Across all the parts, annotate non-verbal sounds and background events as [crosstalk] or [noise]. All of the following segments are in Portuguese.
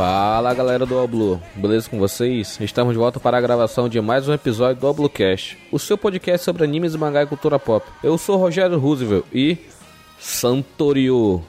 Fala galera do Oblu, beleza com vocês? Estamos de volta para a gravação de mais um episódio do Oblucast, o seu podcast sobre animes, mangá e cultura pop. Eu sou Rogério Roosevelt e Santorio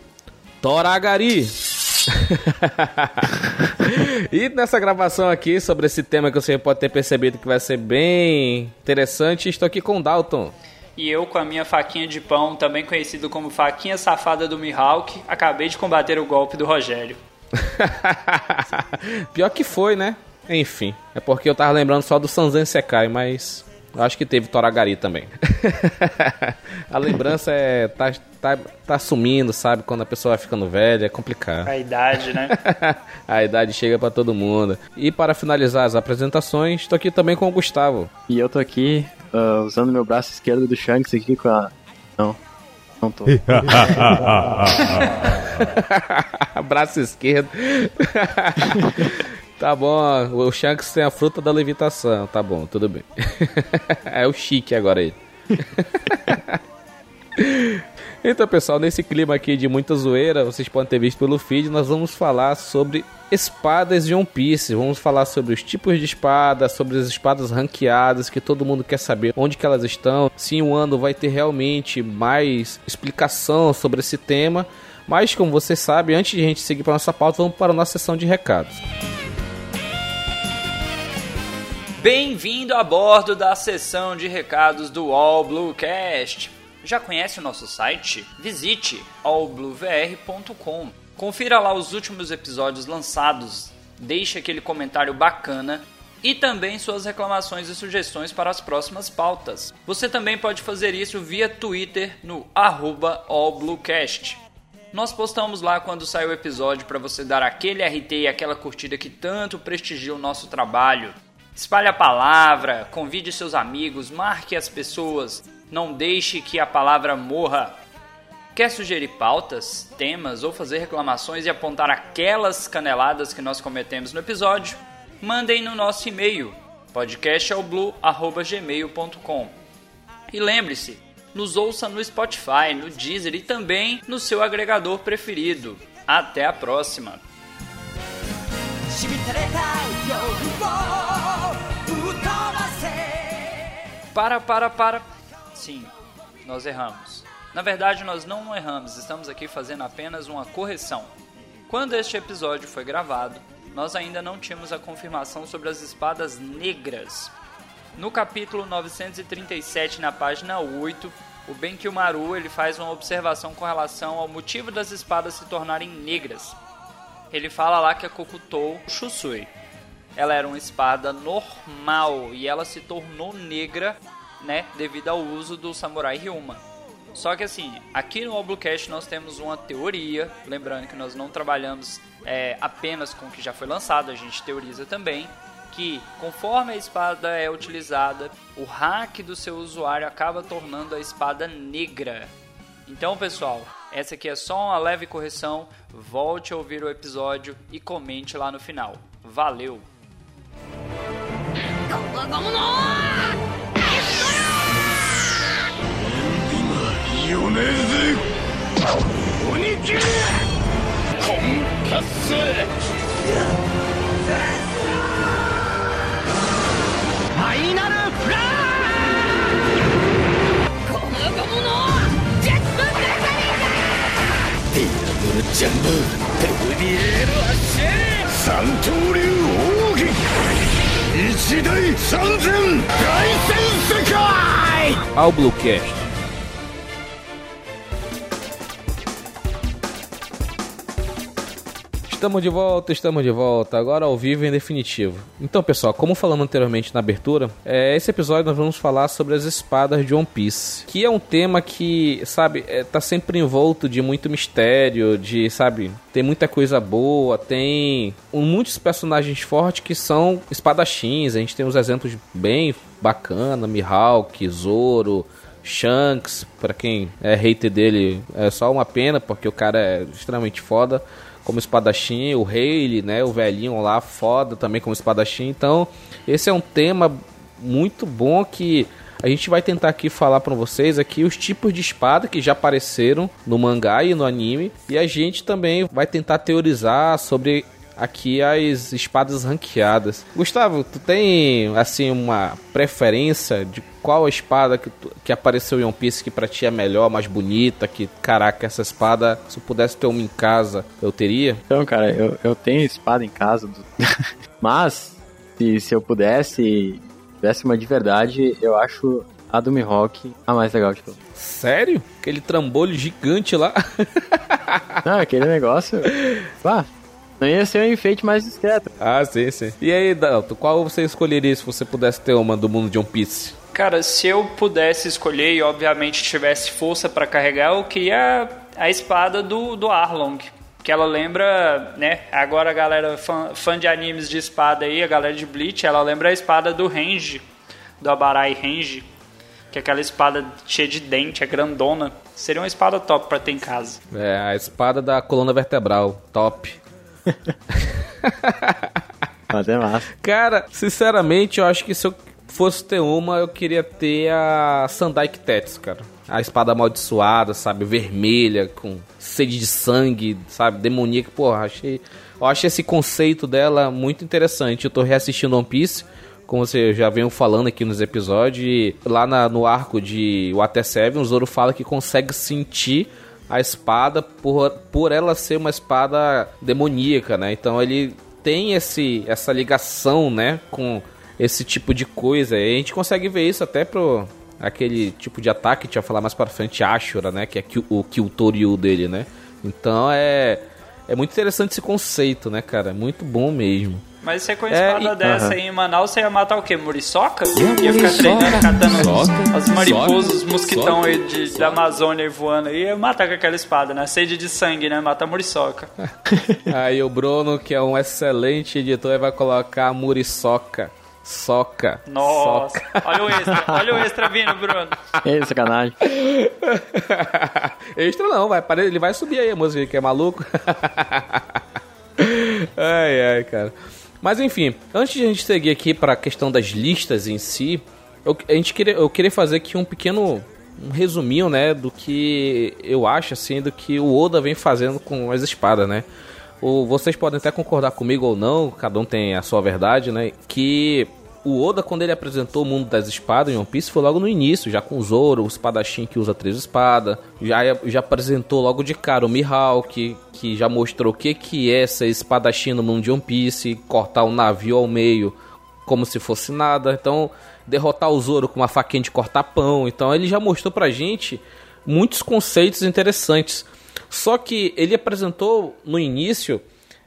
Toragari. [laughs] e nessa gravação aqui sobre esse tema que você pode ter percebido que vai ser bem interessante, estou aqui com o Dalton. E eu, com a minha faquinha de pão, também conhecido como faquinha safada do Mihawk, acabei de combater o golpe do Rogério. [laughs] Pior que foi, né? Enfim, é porque eu tava lembrando só do Sanzen Sekai, mas eu acho que teve Toragari também. [laughs] a lembrança é. Tá, tá, tá sumindo, sabe? Quando a pessoa vai ficando velha, é complicado. A idade, né? [laughs] a idade chega para todo mundo. E para finalizar as apresentações, tô aqui também com o Gustavo. E eu tô aqui uh, usando meu braço esquerdo do Shanks aqui com a. Não. Não tô. [laughs] braço esquerdo. [laughs] Tá bom, o Shanks tem a fruta da levitação. Tá bom, tudo bem. [laughs] é o chique agora aí. Então, pessoal, nesse clima aqui de muita zoeira, vocês podem ter visto pelo feed, nós vamos falar sobre espadas de One Piece. Vamos falar sobre os tipos de espada, sobre as espadas ranqueadas, que todo mundo quer saber onde que elas estão. Se um ano vai ter realmente mais explicação sobre esse tema. Mas, como você sabe, antes de a gente seguir para nossa pauta, vamos para a nossa sessão de recados. Bem-vindo a bordo da sessão de recados do All Bluecast. Já conhece o nosso site? Visite allbluevr.com. Confira lá os últimos episódios lançados, deixe aquele comentário bacana e também suas reclamações e sugestões para as próximas pautas. Você também pode fazer isso via Twitter no allbluecast. Nós postamos lá quando sai o episódio para você dar aquele RT e aquela curtida que tanto prestigia o nosso trabalho. Espalhe a palavra, convide seus amigos, marque as pessoas, não deixe que a palavra morra. Quer sugerir pautas, temas ou fazer reclamações e apontar aquelas caneladas que nós cometemos no episódio? Mandem no nosso e-mail podcastalblue@gmail.com. E lembre-se, nos ouça no Spotify, no Deezer e também no seu agregador preferido. Até a próxima. Para, para, para. Sim, nós erramos. Na verdade, nós não erramos, estamos aqui fazendo apenas uma correção. Quando este episódio foi gravado, nós ainda não tínhamos a confirmação sobre as espadas negras. No capítulo 937, na página 8, o Benkimaru ele faz uma observação com relação ao motivo das espadas se tornarem negras. Ele fala lá que a Kokutou Shusui ela era uma espada normal e ela se tornou negra, né, devido ao uso do samurai Ryuma. Só que assim, aqui no Oblucast nós temos uma teoria, lembrando que nós não trabalhamos é, apenas com o que já foi lançado, a gente teoriza também que conforme a espada é utilizada, o hack do seu usuário acaba tornando a espada negra. Então, pessoal, essa aqui é só uma leve correção. Volte a ouvir o episódio e comente lá no final. Valeu! よねえぜ鬼切れコンカッファイナルフラッこの横ジェットブラザリーだディアブルジャンボデブリエール発進三刀流奥義一大三千大戦世界。アウブロキャス Estamos de volta, estamos de volta, agora ao vivo em definitivo. Então, pessoal, como falamos anteriormente na abertura, é, esse episódio nós vamos falar sobre as espadas de One Piece, que é um tema que, sabe, é, tá sempre envolto de muito mistério, de, sabe, tem muita coisa boa, tem muitos personagens fortes que são espadachins, a gente tem uns exemplos bem bacana, Mihawk, Zoro, Shanks, para quem é hater dele, é só uma pena, porque o cara é extremamente foda como espadachim, o Rayleigh, né, o velhinho lá, foda também como espadachim. Então, esse é um tema muito bom que a gente vai tentar aqui falar para vocês aqui os tipos de espada que já apareceram no mangá e no anime, e a gente também vai tentar teorizar sobre aqui as espadas ranqueadas. Gustavo, tu tem assim uma preferência de qual espada que, tu, que apareceu em One Piece que pra ti é melhor, mais bonita, que caraca, essa espada, se eu pudesse ter uma em casa, eu teria? Então, cara, eu, eu tenho espada em casa, do... [laughs] mas se, se eu pudesse, tivesse uma de verdade, eu acho a do Mihawk a mais legal de todas. Sério? Aquele trambolho gigante lá? [laughs] Não, aquele negócio. Ah, não ia ser um enfeite mais discreto. Ah, sim, sim. E aí, Dalton, qual você escolheria se você pudesse ter uma do mundo de One Piece? Cara, se eu pudesse escolher e obviamente tivesse força para carregar, eu queria a espada do, do Arlong. Que ela lembra, né? Agora a galera fã, fã de animes de espada aí, a galera de Bleach, ela lembra a espada do Range, do Abarai Range. Que é aquela espada cheia de dente, é grandona. Seria uma espada top pra ter em casa. É, a espada da coluna vertebral, top. [laughs] Mas é massa. Cara, sinceramente, eu acho que se eu fosse ter uma, eu queria ter a Sandai Tetsu, cara. A espada amaldiçoada, sabe? Vermelha, com sede de sangue, sabe? Demoníaca. Porra, achei, eu achei esse conceito dela muito interessante. Eu tô reassistindo One Piece, como você já veio falando aqui nos episódios. Lá na, no arco de Water Seven, o Zoro fala que consegue sentir a espada por, por ela ser uma espada demoníaca, né? Então ele tem esse, essa ligação, né? Com esse tipo de coisa. E a gente consegue ver isso até pro aquele tipo de ataque que a gente vai falar mais para frente, Ashura, né, que é o Kyutoryu dele, né? Então é é muito interessante esse conceito, né, cara? É muito bom mesmo. Mas você com a espada é, e... dessa uhum. aí em Manaus, você ia matar o quê? Muriçoca? Ia ficar treinando, catando soca, as mariposas, os mosquitão aí de, da Amazônia voando aí, ia matar com aquela espada, né? Sede de sangue, né? Matar muriçoca. [laughs] aí o Bruno, que é um excelente editor, vai colocar a muriçoca. Soca. Nossa. Soca. Olha o extra. Olha o extra vindo, Bruno. É sacanagem. [laughs] extra não, vai, ele vai subir aí a música que é maluco. [laughs] ai, ai, cara. Mas enfim, antes de a gente seguir aqui para a questão das listas em si, eu, a gente queria, eu queria fazer aqui um pequeno um resuminho, né, do que eu acho assim do que o Oda vem fazendo com as espadas, né? O, vocês podem até concordar comigo ou não, cada um tem a sua verdade, né? Que o Oda, quando ele apresentou o mundo das espadas em One Piece, foi logo no início, já com o Zoro, o espadachim que usa três espadas. Já, já apresentou logo de cara o Mihawk, que já mostrou o que, que é ser espadachim no mundo de One Piece, cortar um navio ao meio como se fosse nada. Então, derrotar o Zoro com uma faquinha de cortar pão. Então, ele já mostrou pra gente muitos conceitos interessantes. Só que ele apresentou no início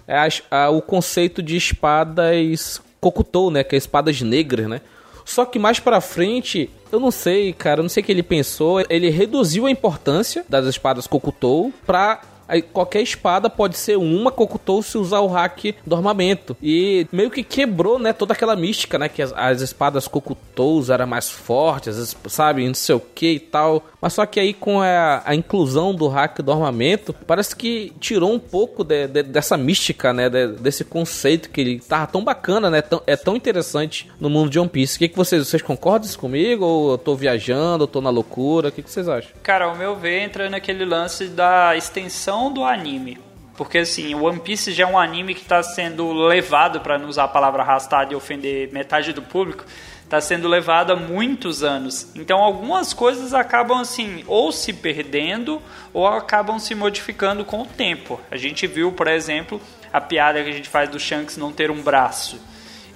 a, a, o conceito de espadas Kokutou, né? Que é espadas negras, né? Só que mais pra frente, eu não sei, cara, eu não sei o que ele pensou. Ele reduziu a importância das espadas Kokutou pra Aí qualquer espada pode ser uma Kokutou se usar o hack do armamento. E meio que quebrou, né, toda aquela mística, né, que as, as espadas Kokutous eram mais fortes, sabe, não sei o que e tal. Mas só que aí com a, a, inclusão do hack do armamento, parece que tirou um pouco de, de, dessa mística, né, de, desse conceito que ele tava tão bacana, né, tão, é tão interessante no mundo de One Piece. O que, que vocês, vocês concordam comigo? Ou eu tô viajando, ou tô na loucura? O que, que vocês acham? Cara, ao meu ver, entra naquele lance da extensão do anime. Porque assim, o One Piece já é um anime que está sendo levado, para não usar a palavra arrastada e ofender metade do público, está sendo levado há muitos anos. Então algumas coisas acabam assim, ou se perdendo, ou acabam se modificando com o tempo. A gente viu, por exemplo, a piada que a gente faz do Shanks não ter um braço.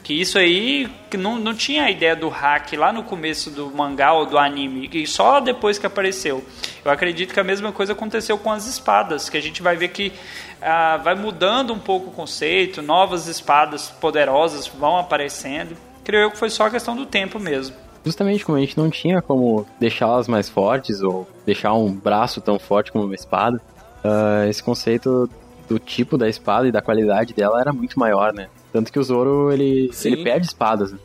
Que isso aí não, não tinha a ideia do hack lá no começo do mangá ou do anime, e só depois que apareceu. Eu acredito que a mesma coisa aconteceu com as espadas, que a gente vai ver que ah, vai mudando um pouco o conceito, novas espadas poderosas vão aparecendo. Creio eu que foi só a questão do tempo mesmo. Justamente como a gente não tinha como deixá-las mais fortes ou deixar um braço tão forte como uma espada, uh, esse conceito do tipo da espada e da qualidade dela era muito maior, né? Tanto que o Zoro, ele, ele perde espadas né?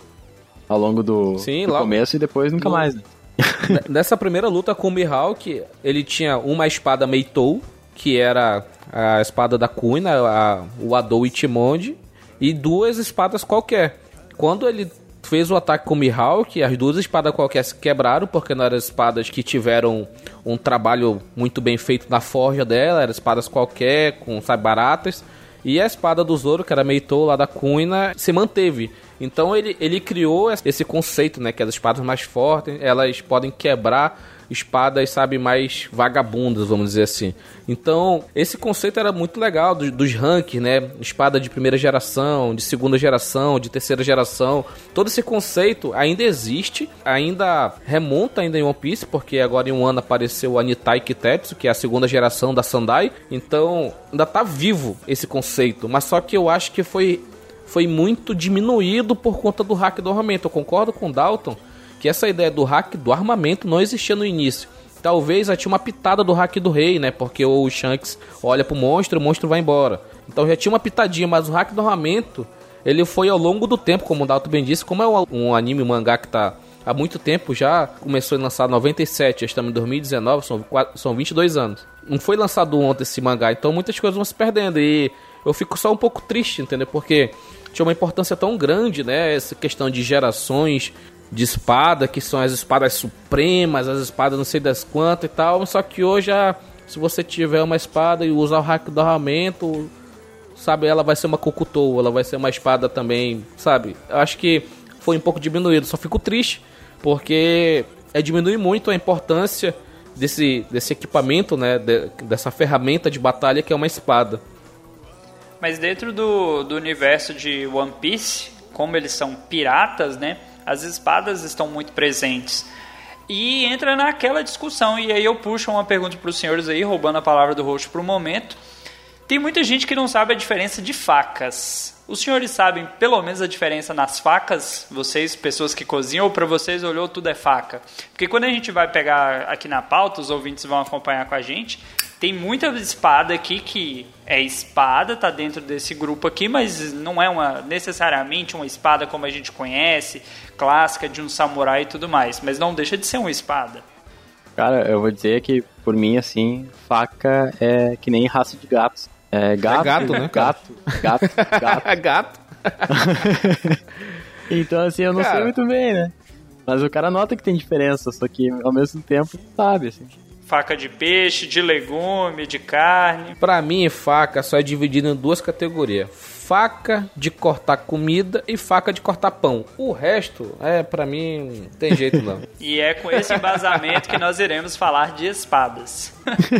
ao longo do, Sim, do logo... começo e depois nunca no... mais, né? [laughs] Nessa primeira luta com o Mihawk, ele tinha uma espada Meitou, que era a espada da Kuina, a, o Adou Ichimonde, e duas espadas qualquer. Quando ele fez o ataque com o Mihawk, as duas espadas qualquer se quebraram, porque não eram espadas que tiveram um trabalho muito bem feito na forja dela, eram espadas qualquer, com, sabe, baratas. E a espada do Zoro, que era Meitou lá da Kuina, se manteve. Então ele, ele criou esse conceito, né? Que as espadas mais fortes, elas podem quebrar espadas, sabe, mais vagabundas, vamos dizer assim. Então, esse conceito era muito legal dos, dos rankings, né? Espada de primeira geração, de segunda geração, de terceira geração. Todo esse conceito ainda existe, ainda remonta ainda em One Piece, porque agora em um ano apareceu o Anitai Kitetsu, que é a segunda geração da Sandai. Então, ainda tá vivo esse conceito, mas só que eu acho que foi foi muito diminuído por conta do hack do armamento. Eu concordo com o Dalton que essa ideia do hack do armamento não existia no início. Talvez já tinha uma pitada do hack do rei, né? Porque o Shanks olha pro monstro o monstro vai embora. Então já tinha uma pitadinha, mas o hack do armamento, ele foi ao longo do tempo, como o Dalton bem disse, como é um anime, um mangá que tá há muito tempo já, começou a lançar em 97, estamos em 2019, são, são 22 anos. Não foi lançado ontem esse mangá, então muitas coisas vão se perdendo e eu fico só um pouco triste, entendeu? Porque tinha uma importância tão grande, né? Essa questão de gerações, de espada, que são as espadas supremas, as espadas não sei das quantas e tal. Só que hoje, se você tiver uma espada e usar o hack do armamento, sabe, ela vai ser uma Kokutou, ela vai ser uma espada também, sabe? Eu acho que foi um pouco diminuído. Só fico triste, porque é diminuir muito a importância desse, desse equipamento, né? De, dessa ferramenta de batalha que é uma espada. Mas dentro do, do universo de One Piece, como eles são piratas, né? As espadas estão muito presentes. E entra naquela discussão, e aí eu puxo uma pergunta para os senhores aí, roubando a palavra do rosto para o momento. Tem muita gente que não sabe a diferença de facas. Os senhores sabem pelo menos a diferença nas facas? Vocês, pessoas que cozinham, ou para vocês olhou tudo é faca? Porque quando a gente vai pegar aqui na pauta, os ouvintes vão acompanhar com a gente, tem muita espada aqui que é espada, tá dentro desse grupo aqui, mas não é uma necessariamente uma espada como a gente conhece, clássica de um samurai e tudo mais, mas não deixa de ser uma espada. Cara, eu vou dizer que por mim assim, faca é que nem raça de gatos. É gato, é gato, né? Gato, gato, gato. [laughs] gato. [laughs] então assim, eu não cara. sei muito bem, né? Mas o cara nota que tem diferença, só que ao mesmo tempo sabe, assim. Faca de peixe, de legume, de carne. Para mim, faca só é dividida em duas categorias: faca de cortar comida e faca de cortar pão. O resto, é para mim, não tem jeito não. [laughs] e é com esse embasamento que nós iremos falar de espadas.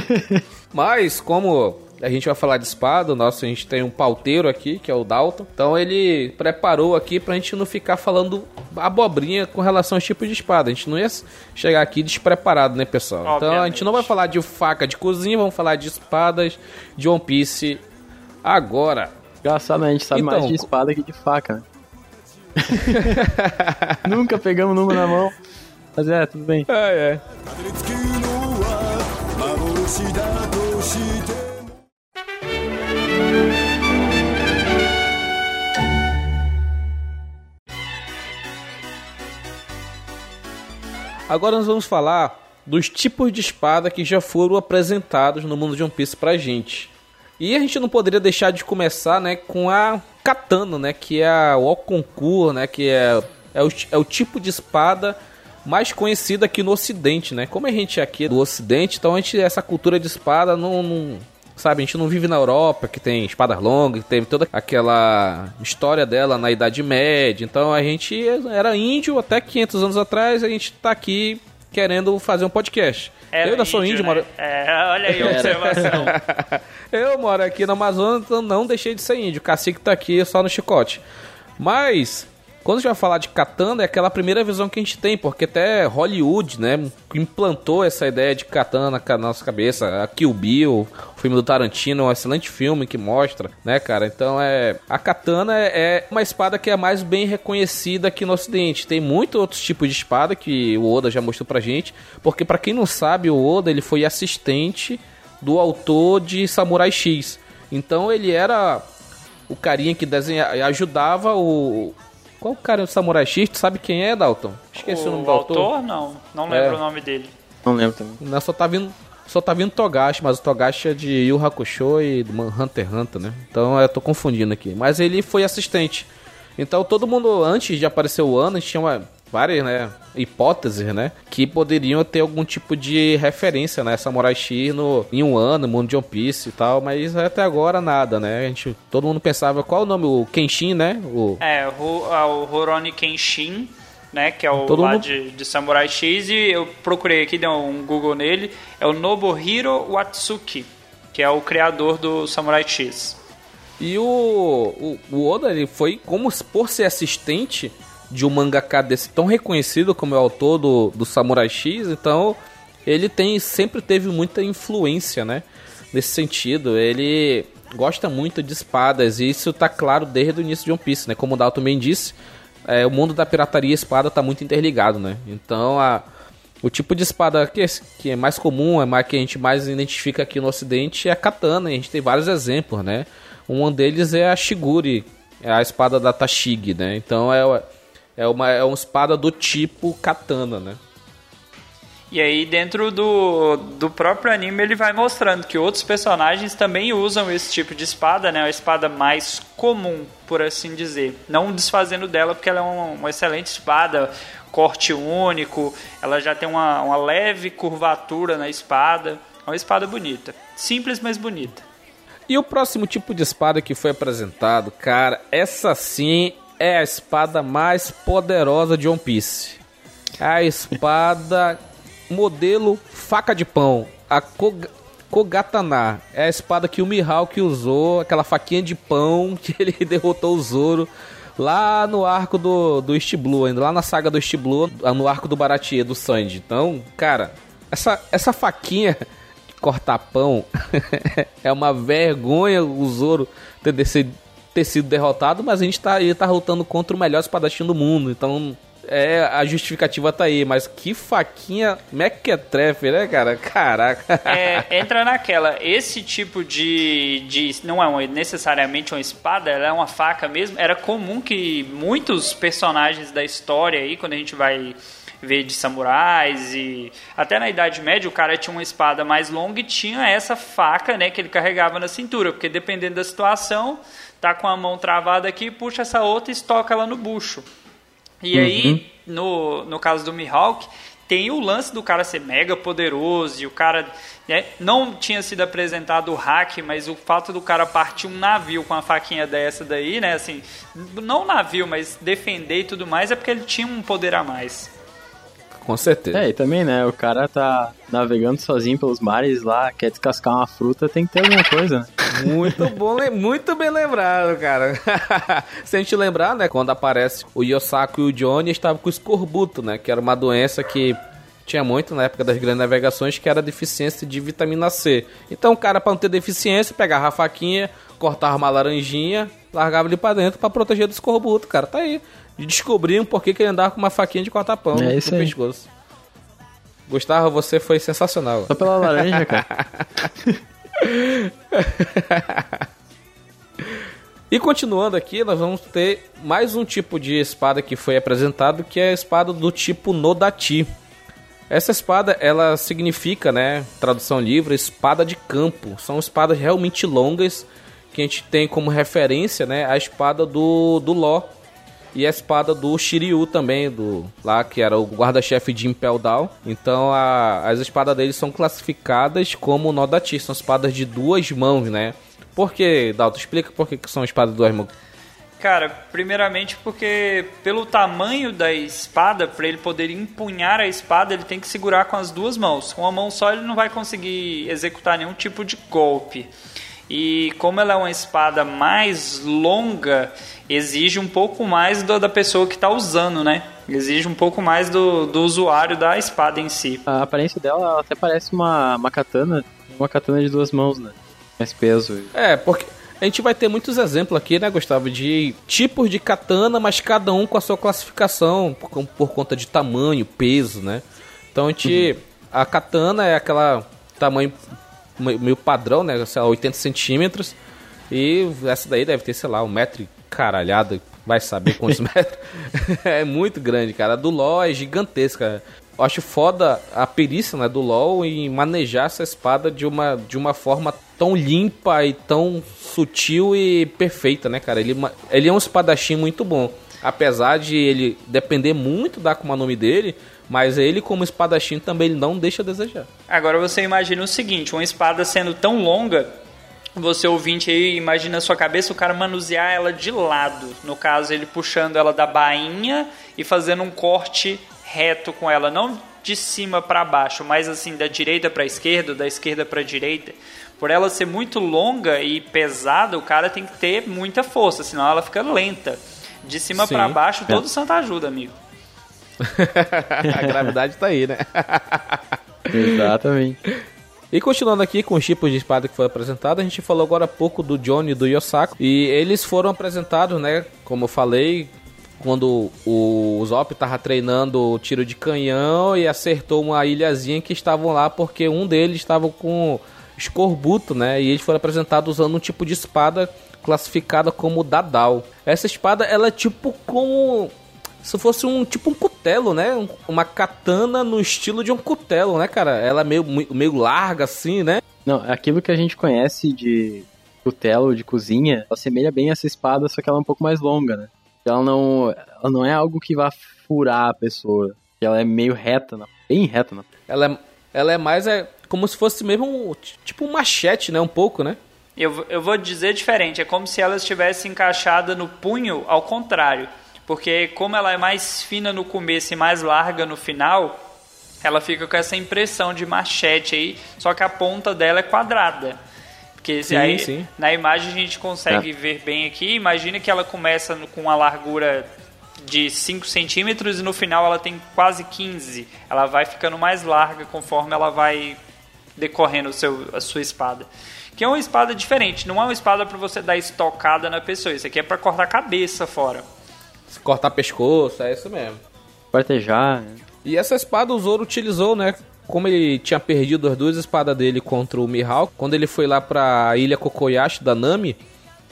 [laughs] Mas como a gente vai falar de espada. Nosso, a gente tem um pauteiro aqui, que é o Dalton. Então ele preparou aqui pra gente não ficar falando abobrinha com relação aos tipos de espada. A gente não ia chegar aqui despreparado, né, pessoal? Obviamente. Então a gente não vai falar de faca de cozinha, vamos falar de espadas de One Piece agora. Engraçado? A gente sabe então, mais de espada que de faca, né? [laughs] Nunca pegamos numa na mão. Mas é, tudo bem. É, é. Agora nós vamos falar dos tipos de espada que já foram apresentados no mundo de One Piece pra gente. E a gente não poderia deixar de começar, né, com a katana, né, que é o Okonkur, né, que é, é, o, é o tipo de espada mais conhecida aqui no Ocidente, né? Como a gente é aqui do Ocidente, então a gente essa cultura de espada não, não sabe, a gente não vive na Europa, que tem espadas longas, que teve toda aquela história dela na Idade Média. Então a gente era índio até 500 anos atrás, a gente tá aqui querendo fazer um podcast. Era eu ainda sou índio, né? moro... É, olha aí a [laughs] observação. [laughs] eu moro aqui no Amazonas, então não deixei de ser índio. O cacique tá aqui só no chicote. Mas quando a gente vai falar de katana, é aquela primeira visão que a gente tem, porque até Hollywood, né, implantou essa ideia de katana na nossa cabeça. A Kill Bill, o filme do Tarantino, é um excelente filme que mostra, né, cara? Então é. A katana é uma espada que é mais bem reconhecida aqui no Ocidente. Tem muitos outros tipos de espada que o Oda já mostrou pra gente, porque para quem não sabe, o Oda ele foi assistente do autor de Samurai X. Então ele era o carinha que desenha, ajudava o, qual o cara do Samurai X? Tu sabe quem é, Dalton? Esqueci o, o nome do autor. autor. Não, não lembro é. o nome dele. Não lembro também. Não, só tá vindo, só tá vindo Togashi, mas o Togashi é de Yu Hakusho e do Hunter x Hunter, né? Então eu tô confundindo aqui. Mas ele foi assistente. Então todo mundo, antes de aparecer o ano, tinha uma, várias, né, hipóteses, né, que poderiam ter algum tipo de referência, né, Samurai X no, em um ano, mundo de One Piece e tal, mas até agora nada, né, a gente, todo mundo pensava, qual o nome, o Kenshin, né, o... É, o, o Rurouni Kenshin, né, que é o Todo lá mundo- de, de Samurai X, e eu procurei aqui, dei um Google nele, é o Nobuhiro Watsuki, que é o criador do Samurai X. E o, o, o Oda, ele foi como por ser assistente de um mangaka desse tão reconhecido como é o autor do, do Samurai X, então ele tem sempre teve muita influência, né? Nesse sentido, ele gosta muito de espadas e isso tá claro desde o início de One Piece, né? Como o Dalton bem disse, é, o mundo da pirataria e espada tá muito interligado, né? Então a, o tipo de espada que, é- que é mais comum, é mais que a gente mais identifica aqui no ocidente é a katana, e a gente tem vários exemplos, né? Um deles é a Shiguri, é a espada da Tashigi, né? Então é, é, uma, é uma espada do tipo katana, né? E aí, dentro do, do próprio anime, ele vai mostrando que outros personagens também usam esse tipo de espada, né? A espada mais comum, por assim dizer. Não desfazendo dela, porque ela é uma, uma excelente espada, corte único, ela já tem uma, uma leve curvatura na espada. É uma espada bonita. Simples, mas bonita. E o próximo tipo de espada que foi apresentado, cara, essa sim é a espada mais poderosa de One Piece. A espada [laughs] modelo faca de pão, a Koga- Kogatana. É a espada que o Mihawk usou, aquela faquinha de pão [laughs] que ele derrotou o Zoro lá no arco do, do East Blue, ainda lá na saga do East Blue, no arco do Baratie, do Sanji. Então, cara, essa, essa faquinha de cortar pão [laughs] é uma vergonha o Zoro ter, desse- ter sido derrotado, mas a gente tá, ele tá lutando contra o melhor espadachim do mundo, então é, a justificativa tá aí, mas que faquinha mequetrefe, né, cara? Caraca. É, [laughs] entra naquela. Esse tipo de. de não é uma- necessariamente uma espada, ela é uma faca mesmo. Era comum que muitos personagens da história aí, quando a gente vai ver de samurais e até na Idade Média o cara tinha uma espada mais longa e tinha essa faca, né, que ele carregava na cintura, porque dependendo da situação, tá com a mão travada aqui, puxa essa outra e estoca ela no bucho. E aí, no, no caso do Mihawk, tem o lance do cara ser mega poderoso e o cara né, não tinha sido apresentado o hack, mas o fato do cara partir um navio com a faquinha dessa daí, né, assim, não navio, mas defender e tudo mais, é porque ele tinha um poder a mais. Com certeza. É, e também, né, o cara tá navegando sozinho pelos mares lá, quer descascar uma fruta, tem que ter alguma coisa, né? [laughs] Muito bom, muito bem lembrado, cara. [laughs] Se a gente lembrar, né, quando aparece o Yosaku e o Johnny estavam com escorbuto, né, que era uma doença que tinha muito na época das grandes navegações, que era a deficiência de vitamina C. Então o cara, pra não ter deficiência, pegava a faquinha, cortava uma laranjinha, largava ele pra dentro pra proteger do escorbuto, cara. Tá aí. E descobriam por que, que ele andava com uma faquinha de cortar pão É no pescoço. Gustavo, você foi sensacional. Só pela laranja, cara. [laughs] E continuando aqui, nós vamos ter mais um tipo de espada que foi apresentado, que é a espada do tipo Nodati. Essa espada, ela significa, né, tradução livre, espada de campo. São espadas realmente longas que a gente tem como referência, né, a espada do, do Ló e a espada do Shiryu também, do lá que era o guarda-chefe de Impel Down. Então a- as espadas deles são classificadas como Nodati, são espadas de duas mãos, né? Por que, Dalton? Explica por que que são espadas de duas mãos. Cara, primeiramente porque pelo tamanho da espada, para ele poder empunhar a espada, ele tem que segurar com as duas mãos. Com uma mão só ele não vai conseguir executar nenhum tipo de golpe. E como ela é uma espada mais longa, exige um pouco mais do- da pessoa que está usando, né? Exige um pouco mais do, do usuário da espada em si. A aparência dela ela até parece uma, uma katana, uma katana de duas mãos, né? Mais peso. É, porque a gente vai ter muitos exemplos aqui, né, Gustavo, de tipos de katana, mas cada um com a sua classificação, por, por conta de tamanho, peso, né? Então a gente. A katana é aquela tamanho meio padrão, né? Sei lá, 80 centímetros. E essa daí deve ter, sei lá, um metro e caralhada. Vai saber quantos [laughs] metros. é muito grande, cara. A do LoL é gigantesca. Eu acho foda a perícia né, do LoL em manejar essa espada de uma, de uma forma tão limpa e tão sutil e perfeita, né, cara? Ele, ele é um espadachim muito bom. Apesar de ele depender muito da Akuma no Mi dele, mas ele como espadachim também ele não deixa a desejar. Agora você imagina o seguinte, uma espada sendo tão longa, você ouvinte aí, imagina a sua cabeça o cara manusear ela de lado. No caso, ele puxando ela da bainha e fazendo um corte reto com ela, não de cima para baixo, mas assim da direita para esquerda, da esquerda para direita. Por ela ser muito longa e pesada, o cara tem que ter muita força, senão ela fica lenta. De cima para baixo, todo santo ajuda, amigo. [laughs] a gravidade tá aí, né? Exatamente. E continuando aqui com os tipos de espada que foi apresentado, a gente falou agora há pouco do Johnny e do Yosako. E eles foram apresentados, né? Como eu falei, quando o Zop tava treinando o tiro de canhão e acertou uma ilhazinha que estavam lá porque um deles estava com escorbuto, né? E eles foram apresentados usando um tipo de espada classificada como Dadal. Essa espada ela é tipo como se fosse um tipo um cutelo, né? uma katana no estilo de um cutelo, né, cara? Ela é meio, meio larga assim, né? Não, aquilo que a gente conhece de cutelo de cozinha, assemelha bem essa espada, só que ela é um pouco mais longa, né? Ela não, ela não é algo que vá furar a pessoa. Ela é meio reta, né? bem reta. Né? Ela, é, ela é mais é, como se fosse mesmo um, tipo um machete, né? Um pouco, né? Eu, eu vou dizer diferente. É como se ela estivesse encaixada no punho ao contrário porque como ela é mais fina no começo e mais larga no final, ela fica com essa impressão de machete aí, só que a ponta dela é quadrada. Porque sim, aí sim. na imagem a gente consegue é. ver bem aqui. Imagina que ela começa com uma largura de 5 centímetros e no final ela tem quase 15. Ela vai ficando mais larga conforme ela vai decorrendo o seu, a sua espada. Que é uma espada diferente, não é uma espada para você dar estocada na pessoa. Isso aqui é para cortar a cabeça fora cortar pescoço, é isso mesmo. Partejar. Né? E essa espada o Zoro utilizou, né? Como ele tinha perdido as duas espadas dele contra o Mihawk, quando ele foi lá pra ilha Kokoyashi da Nami,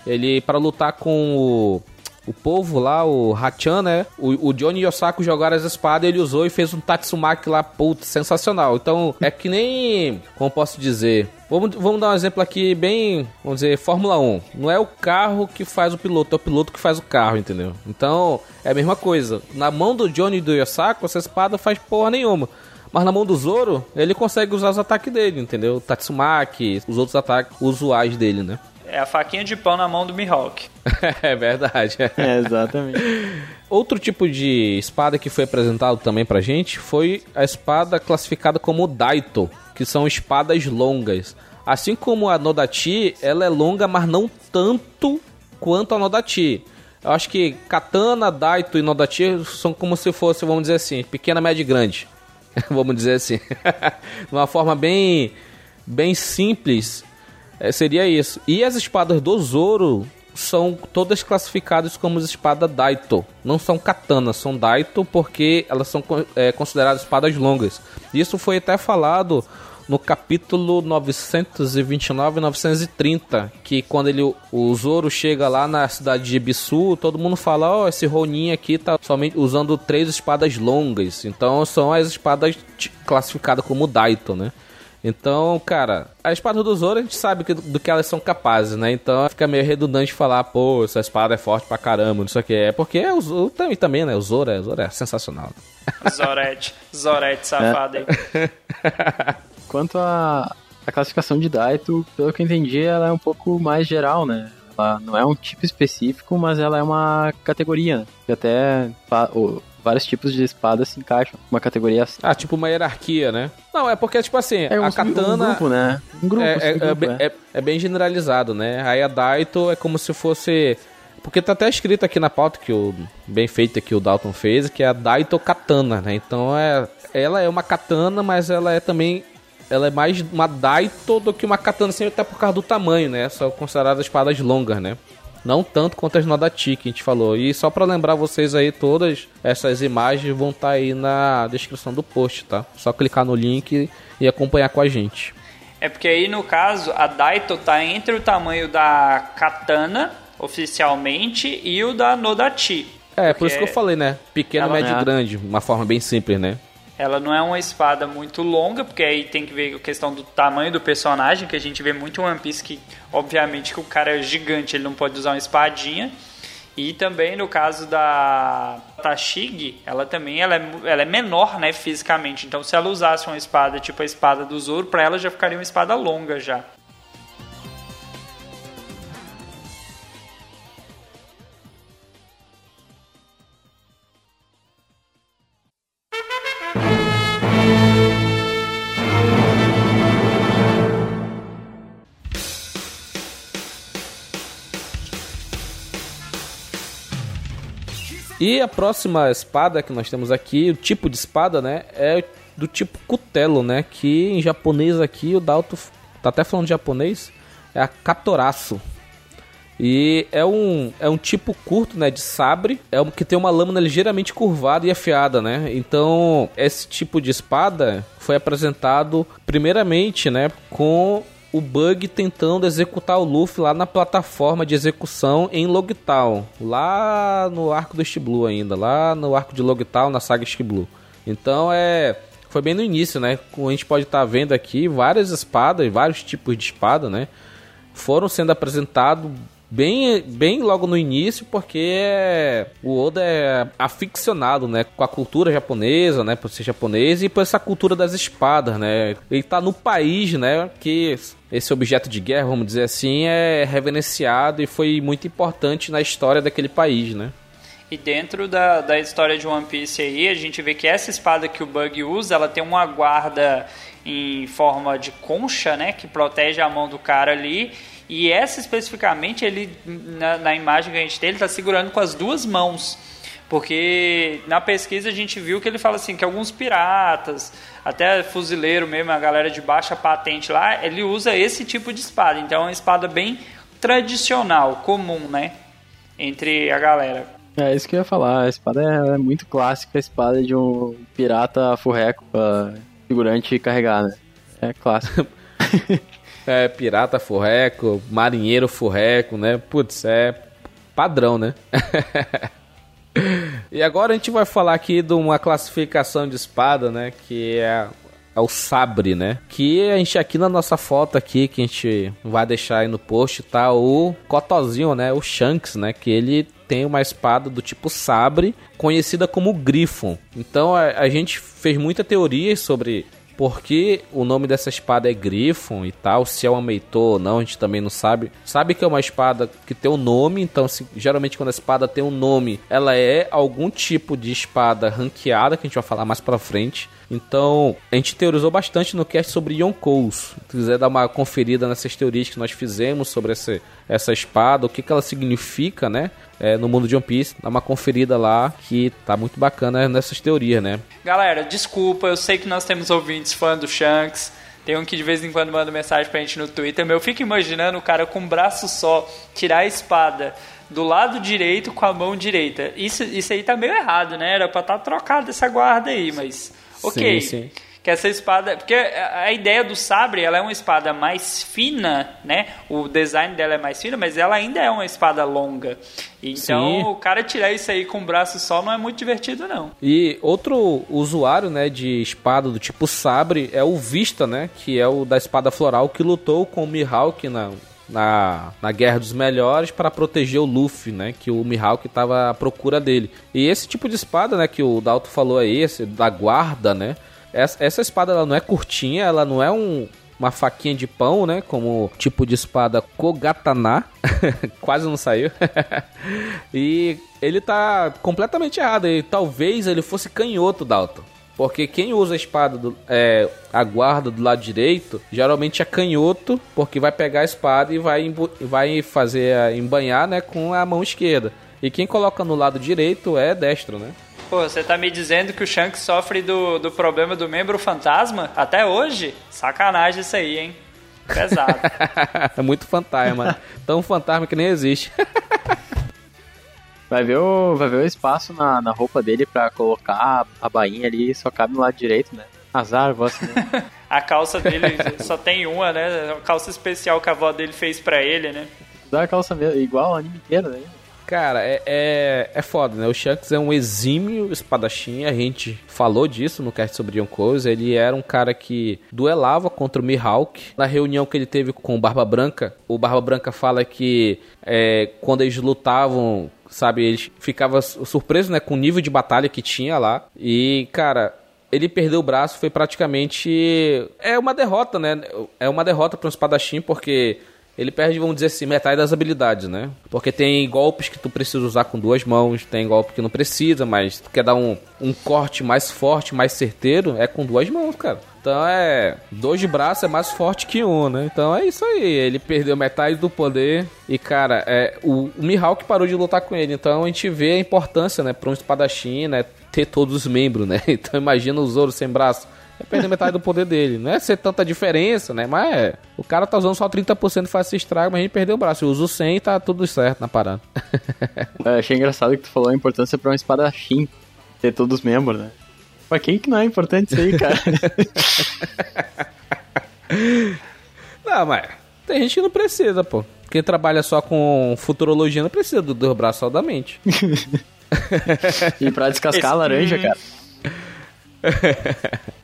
ele para lutar com o o povo lá, o Hachan, né? O, o Johnny Yosako jogaram as espadas, ele usou e fez um Tatsumaki lá, putz, sensacional. Então, é que nem, como posso dizer, Vamos, vamos dar um exemplo aqui bem, vamos dizer, Fórmula 1. Não é o carro que faz o piloto, é o piloto que faz o carro, entendeu? Então, é a mesma coisa. Na mão do Johnny do Yosako, essa espada faz porra nenhuma. Mas na mão do Zoro, ele consegue usar os ataques dele, entendeu? Tatsumaki, os outros ataques usuais dele, né? É a faquinha de pão na mão do Mihawk. [laughs] é verdade. É, exatamente. [laughs] Outro tipo de espada que foi apresentado também pra gente foi a espada classificada como Daito, que são espadas longas. Assim como a Nodachi, ela é longa, mas não tanto quanto a Nodachi. Eu acho que Katana, Daito e Nodachi são como se fosse, vamos dizer assim, pequena, média e grande. [laughs] vamos dizer assim. [laughs] De uma forma bem, bem simples é, seria isso. E as espadas do Zoro são todas classificadas como espada Daito. Não são katana, são Daito porque elas são é, consideradas espadas longas. Isso foi até falado no capítulo 929 e 930, que quando ele, o Zoro chega lá na cidade de Ibisu, todo mundo fala, ó, oh, esse Ronin aqui tá somente usando três espadas longas. Então são as espadas classificadas como Daito, né? Então, cara, a espada do Zoro a gente sabe que, do que elas são capazes, né? Então fica meio redundante falar, pô, essa espada é forte pra caramba, não sei o que. É porque é o Zoro também, também, né? O Zoro é, o Zoro é sensacional. [laughs] Zorete, Zorete safado aí. [laughs] Quanto a, a classificação de Daito, pelo que eu entendi, ela é um pouco mais geral, né? Ela não é um tipo específico, mas ela é uma categoria. Que até vários tipos de espadas se encaixam uma categoria assim. Ah, tipo uma hierarquia, né? Não, é porque, tipo assim, é um, a katana... Um grupo, né? Um grupo, é, é, grupo, é, é, é bem generalizado, né? Aí a Daito é como se fosse... Porque tá até escrito aqui na pauta que o bem feito que o Dalton fez, que é a Daito Katana, né? Então é ela é uma katana, mas ela é também ela é mais uma Daito do que uma katana, assim, até por causa do tamanho, né? São consideradas espadas longas, né? Não tanto quanto as Nodati que a gente falou. E só para lembrar vocês aí, todas essas imagens vão estar tá aí na descrição do post, tá? Só clicar no link e acompanhar com a gente. É porque aí no caso a Daito tá entre o tamanho da katana oficialmente e o da Nodati. É, por isso que eu falei, né? Pequeno, médio e é. grande, uma forma bem simples, né? Ela não é uma espada muito longa, porque aí tem que ver a questão do tamanho do personagem, que a gente vê muito One Piece que, obviamente, que o cara é gigante, ele não pode usar uma espadinha. E também no caso da Tashig, ela também ela é, ela é menor, né, fisicamente. Então se ela usasse uma espada tipo a espada do Zoro, para ela já ficaria uma espada longa já. E a próxima espada que nós temos aqui, o tipo de espada, né, é do tipo cutelo, né, que em japonês aqui o Dalto tá até falando japonês, é a Katoraço. E é um, é um tipo curto, né, de sabre, é um que tem uma lâmina ligeiramente curvada e afiada, né? Então, esse tipo de espada foi apresentado primeiramente, né, com o Bug tentando executar o Luffy lá na plataforma de execução em Logtown, lá no arco do Blue ainda, lá no arco de Logtown na saga Blue. Então é foi bem no início, né? Como a gente pode estar tá vendo aqui, várias espadas, vários tipos de espada, né? Foram sendo apresentados bem, bem logo no início, porque o Oda é aficionado, né, com a cultura japonesa, né, por ser japonês e por essa cultura das espadas, né. Ele tá no país, né, que esse objeto de guerra, vamos dizer assim, é reverenciado e foi muito importante na história daquele país, né. E dentro da, da história de One Piece aí, a gente vê que essa espada que o Bug usa, ela tem uma guarda em forma de concha, né, que protege a mão do cara ali e essa especificamente, ele na, na imagem que a gente tem, ele está segurando com as duas mãos. Porque na pesquisa a gente viu que ele fala assim que alguns piratas, até fuzileiro mesmo, a galera de baixa patente lá, ele usa esse tipo de espada. Então é uma espada bem tradicional, comum, né? Entre a galera. É isso que eu ia falar. A espada é, é muito clássica, a espada de um pirata furreco pra figurante carregar, né? É clássico. [laughs] é, pirata furreco, marinheiro furreco, né? Putz, é padrão, né? [laughs] e agora a gente vai falar aqui de uma classificação de espada, né? Que é, é o sabre, né? Que a gente aqui na nossa foto aqui, que a gente vai deixar aí no post, tá o Cotozinho, né? O Shanks, né? Que ele tem uma espada do tipo sabre, conhecida como Griffon. Então a, a gente fez muita teoria sobre porque o nome dessa espada é Griffon e tal, se é uma Meitor ou não, a gente também não sabe. Sabe que é uma espada que tem um nome, então se, geralmente quando a espada tem um nome, ela é algum tipo de espada ranqueada, que a gente vai falar mais pra frente. Então, a gente teorizou bastante no cast sobre Yonkous. Se quiser dar uma conferida nessas teorias que nós fizemos sobre essa, essa espada, o que, que ela significa, né? É, no mundo de One Piece, dá uma conferida lá que tá muito bacana nessas teorias, né? Galera, desculpa, eu sei que nós temos ouvintes fãs do Shanks. Tem um que de vez em quando manda mensagem pra gente no Twitter. Eu fico imaginando o cara com um braço só tirar a espada do lado direito com a mão direita. Isso, isso aí tá meio errado, né? Era pra estar tá trocado essa guarda aí, mas Ok. Sim, sim. Que essa espada. Porque a ideia do sabre ela é uma espada mais fina, né? O design dela é mais fina, mas ela ainda é uma espada longa. Então sim. o cara tirar isso aí com o braço só não é muito divertido, não. E outro usuário, né, de espada do tipo sabre é o Vista, né? Que é o da espada floral que lutou com o Mihawk na, na, na Guerra dos Melhores para proteger o Luffy, né? Que o Mihawk estava à procura dele. E esse tipo de espada, né? Que o Dalto falou aí, esse da guarda, né? Essa, essa espada ela não é curtinha, ela não é um, uma faquinha de pão, né? Como tipo de espada Kogatana. [laughs] Quase não saiu. [laughs] e ele tá completamente errado. E talvez ele fosse canhoto, Dalton. Porque quem usa a espada, do, é, a guarda do lado direito, geralmente é canhoto, porque vai pegar a espada e vai, vai fazer a, embanhar né, com a mão esquerda. E quem coloca no lado direito é destro, né? Pô, você tá me dizendo que o Shanks sofre do, do problema do membro fantasma até hoje? Sacanagem isso aí, hein? Pesado. [laughs] é muito fantasma. Tão fantasma que nem existe. [laughs] Vai ver o, vai ver o espaço na, na roupa dele pra colocar a bainha ali, só cabe no lado direito, né? Azar, você. Né? [laughs] a calça dele só tem uma, né? A calça especial que a avó dele fez pra ele, né? Dá a calça mesmo, igual o anime inteiro, né? Cara, é, é, é foda, né? O Shanks é um exímio espadachim, a gente falou disso no cast sobre John. Ele era um cara que duelava contra o Mihawk. Na reunião que ele teve com o Barba Branca, o Barba Branca fala que é, quando eles lutavam, sabe, eles ficavam surpresos, né, com o nível de batalha que tinha lá. E, cara, ele perdeu o braço, foi praticamente. É uma derrota, né? É uma derrota para um espadachim, porque ele perde, vamos dizer assim, metade das habilidades, né? Porque tem golpes que tu precisa usar com duas mãos, tem golpe que não precisa, mas tu quer dar um, um corte mais forte, mais certeiro, é com duas mãos, cara. Então é. Dois de braço é mais forte que um, né? Então é isso aí. Ele perdeu metade do poder. E, cara, é, o, o Mihawk parou de lutar com ele. Então a gente vê a importância, né, pra um espadachim, né? Ter todos os membros, né? [laughs] Então imagina o Zoro sem braço é perder metade do poder dele. Não é ser tanta diferença, né? Mas é. O cara tá usando só 30% e faz esse estrago, mas a gente perdeu o braço. Eu uso 100 e tá tudo certo na parada. [laughs] é, achei engraçado que tu falou a importância pra um espadachim ter todos os membros, né? Pra quem que não é importante isso aí, cara? [laughs] não, mas tem gente que não precisa, pô. Quem trabalha só com futurologia não precisa do, do braço só da mente. [laughs] e pra descascar Esse... a laranja, cara.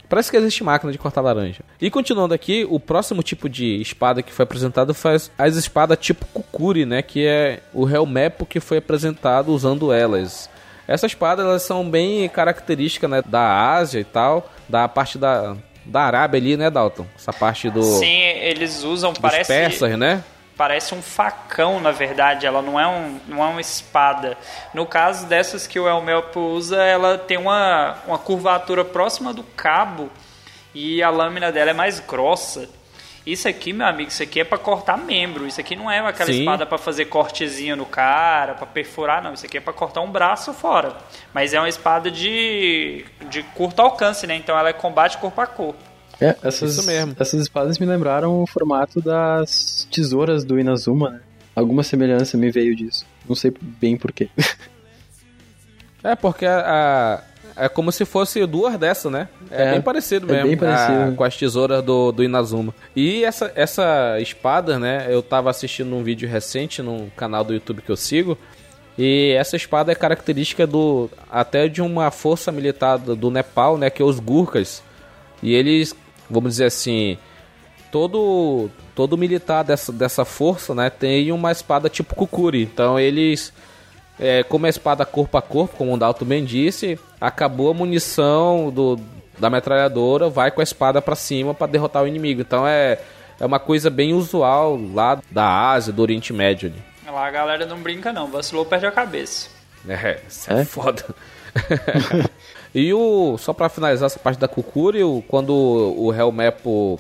Parece que existe máquina de cortar laranja. E continuando aqui, o próximo tipo de espada que foi apresentado foi as espadas tipo Kukuri, né? Que é o Helmepo que foi apresentado usando elas. Essas espadas elas são bem características né, da Ásia e tal, da parte da, da Arábia ali, né, Dalton? Essa parte do. Sim, eles usam, parece. persas, né? Parece um facão, na verdade. Ela não é, um, não é uma espada. No caso dessas que o Elmelpo usa, ela tem uma, uma curvatura próxima do cabo e a lâmina dela é mais grossa. Isso aqui, meu amigo, isso aqui é para cortar membro. Isso aqui não é aquela Sim. espada para fazer cortezinho no cara, para perfurar, não. Isso aqui é para cortar um braço fora. Mas é uma espada de, de curto alcance, né? Então ela é combate corpo a corpo. É, essas, Isso mesmo. Essas espadas me lembraram o formato das tesouras do Inazuma, né? Alguma semelhança me veio disso. Não sei bem porquê. É, porque a, a, é como se fosse duas dessas, né? É, é bem parecido mesmo. É bem parecido. A, com as tesouras do, do Inazuma. E essa, essa espada, né? Eu tava assistindo um vídeo recente no canal do YouTube que eu sigo. E essa espada é característica do até de uma força militar do, do Nepal, né? Que é os Gurkhas. E eles vamos dizer assim, todo todo militar dessa, dessa força, né, tem uma espada tipo Kukuri. Então eles é, como a espada corpo a corpo, como o Dalton bem disse, acabou a munição do, da metralhadora, vai com a espada para cima para derrotar o inimigo. Então é, é uma coisa bem usual lá da Ásia, do Oriente Médio. Ali. Lá a galera não brinca não, vacilou perde a cabeça. É, isso é, é foda. [laughs] E o. Só para finalizar essa parte da Kukuri, o, quando o Helmepo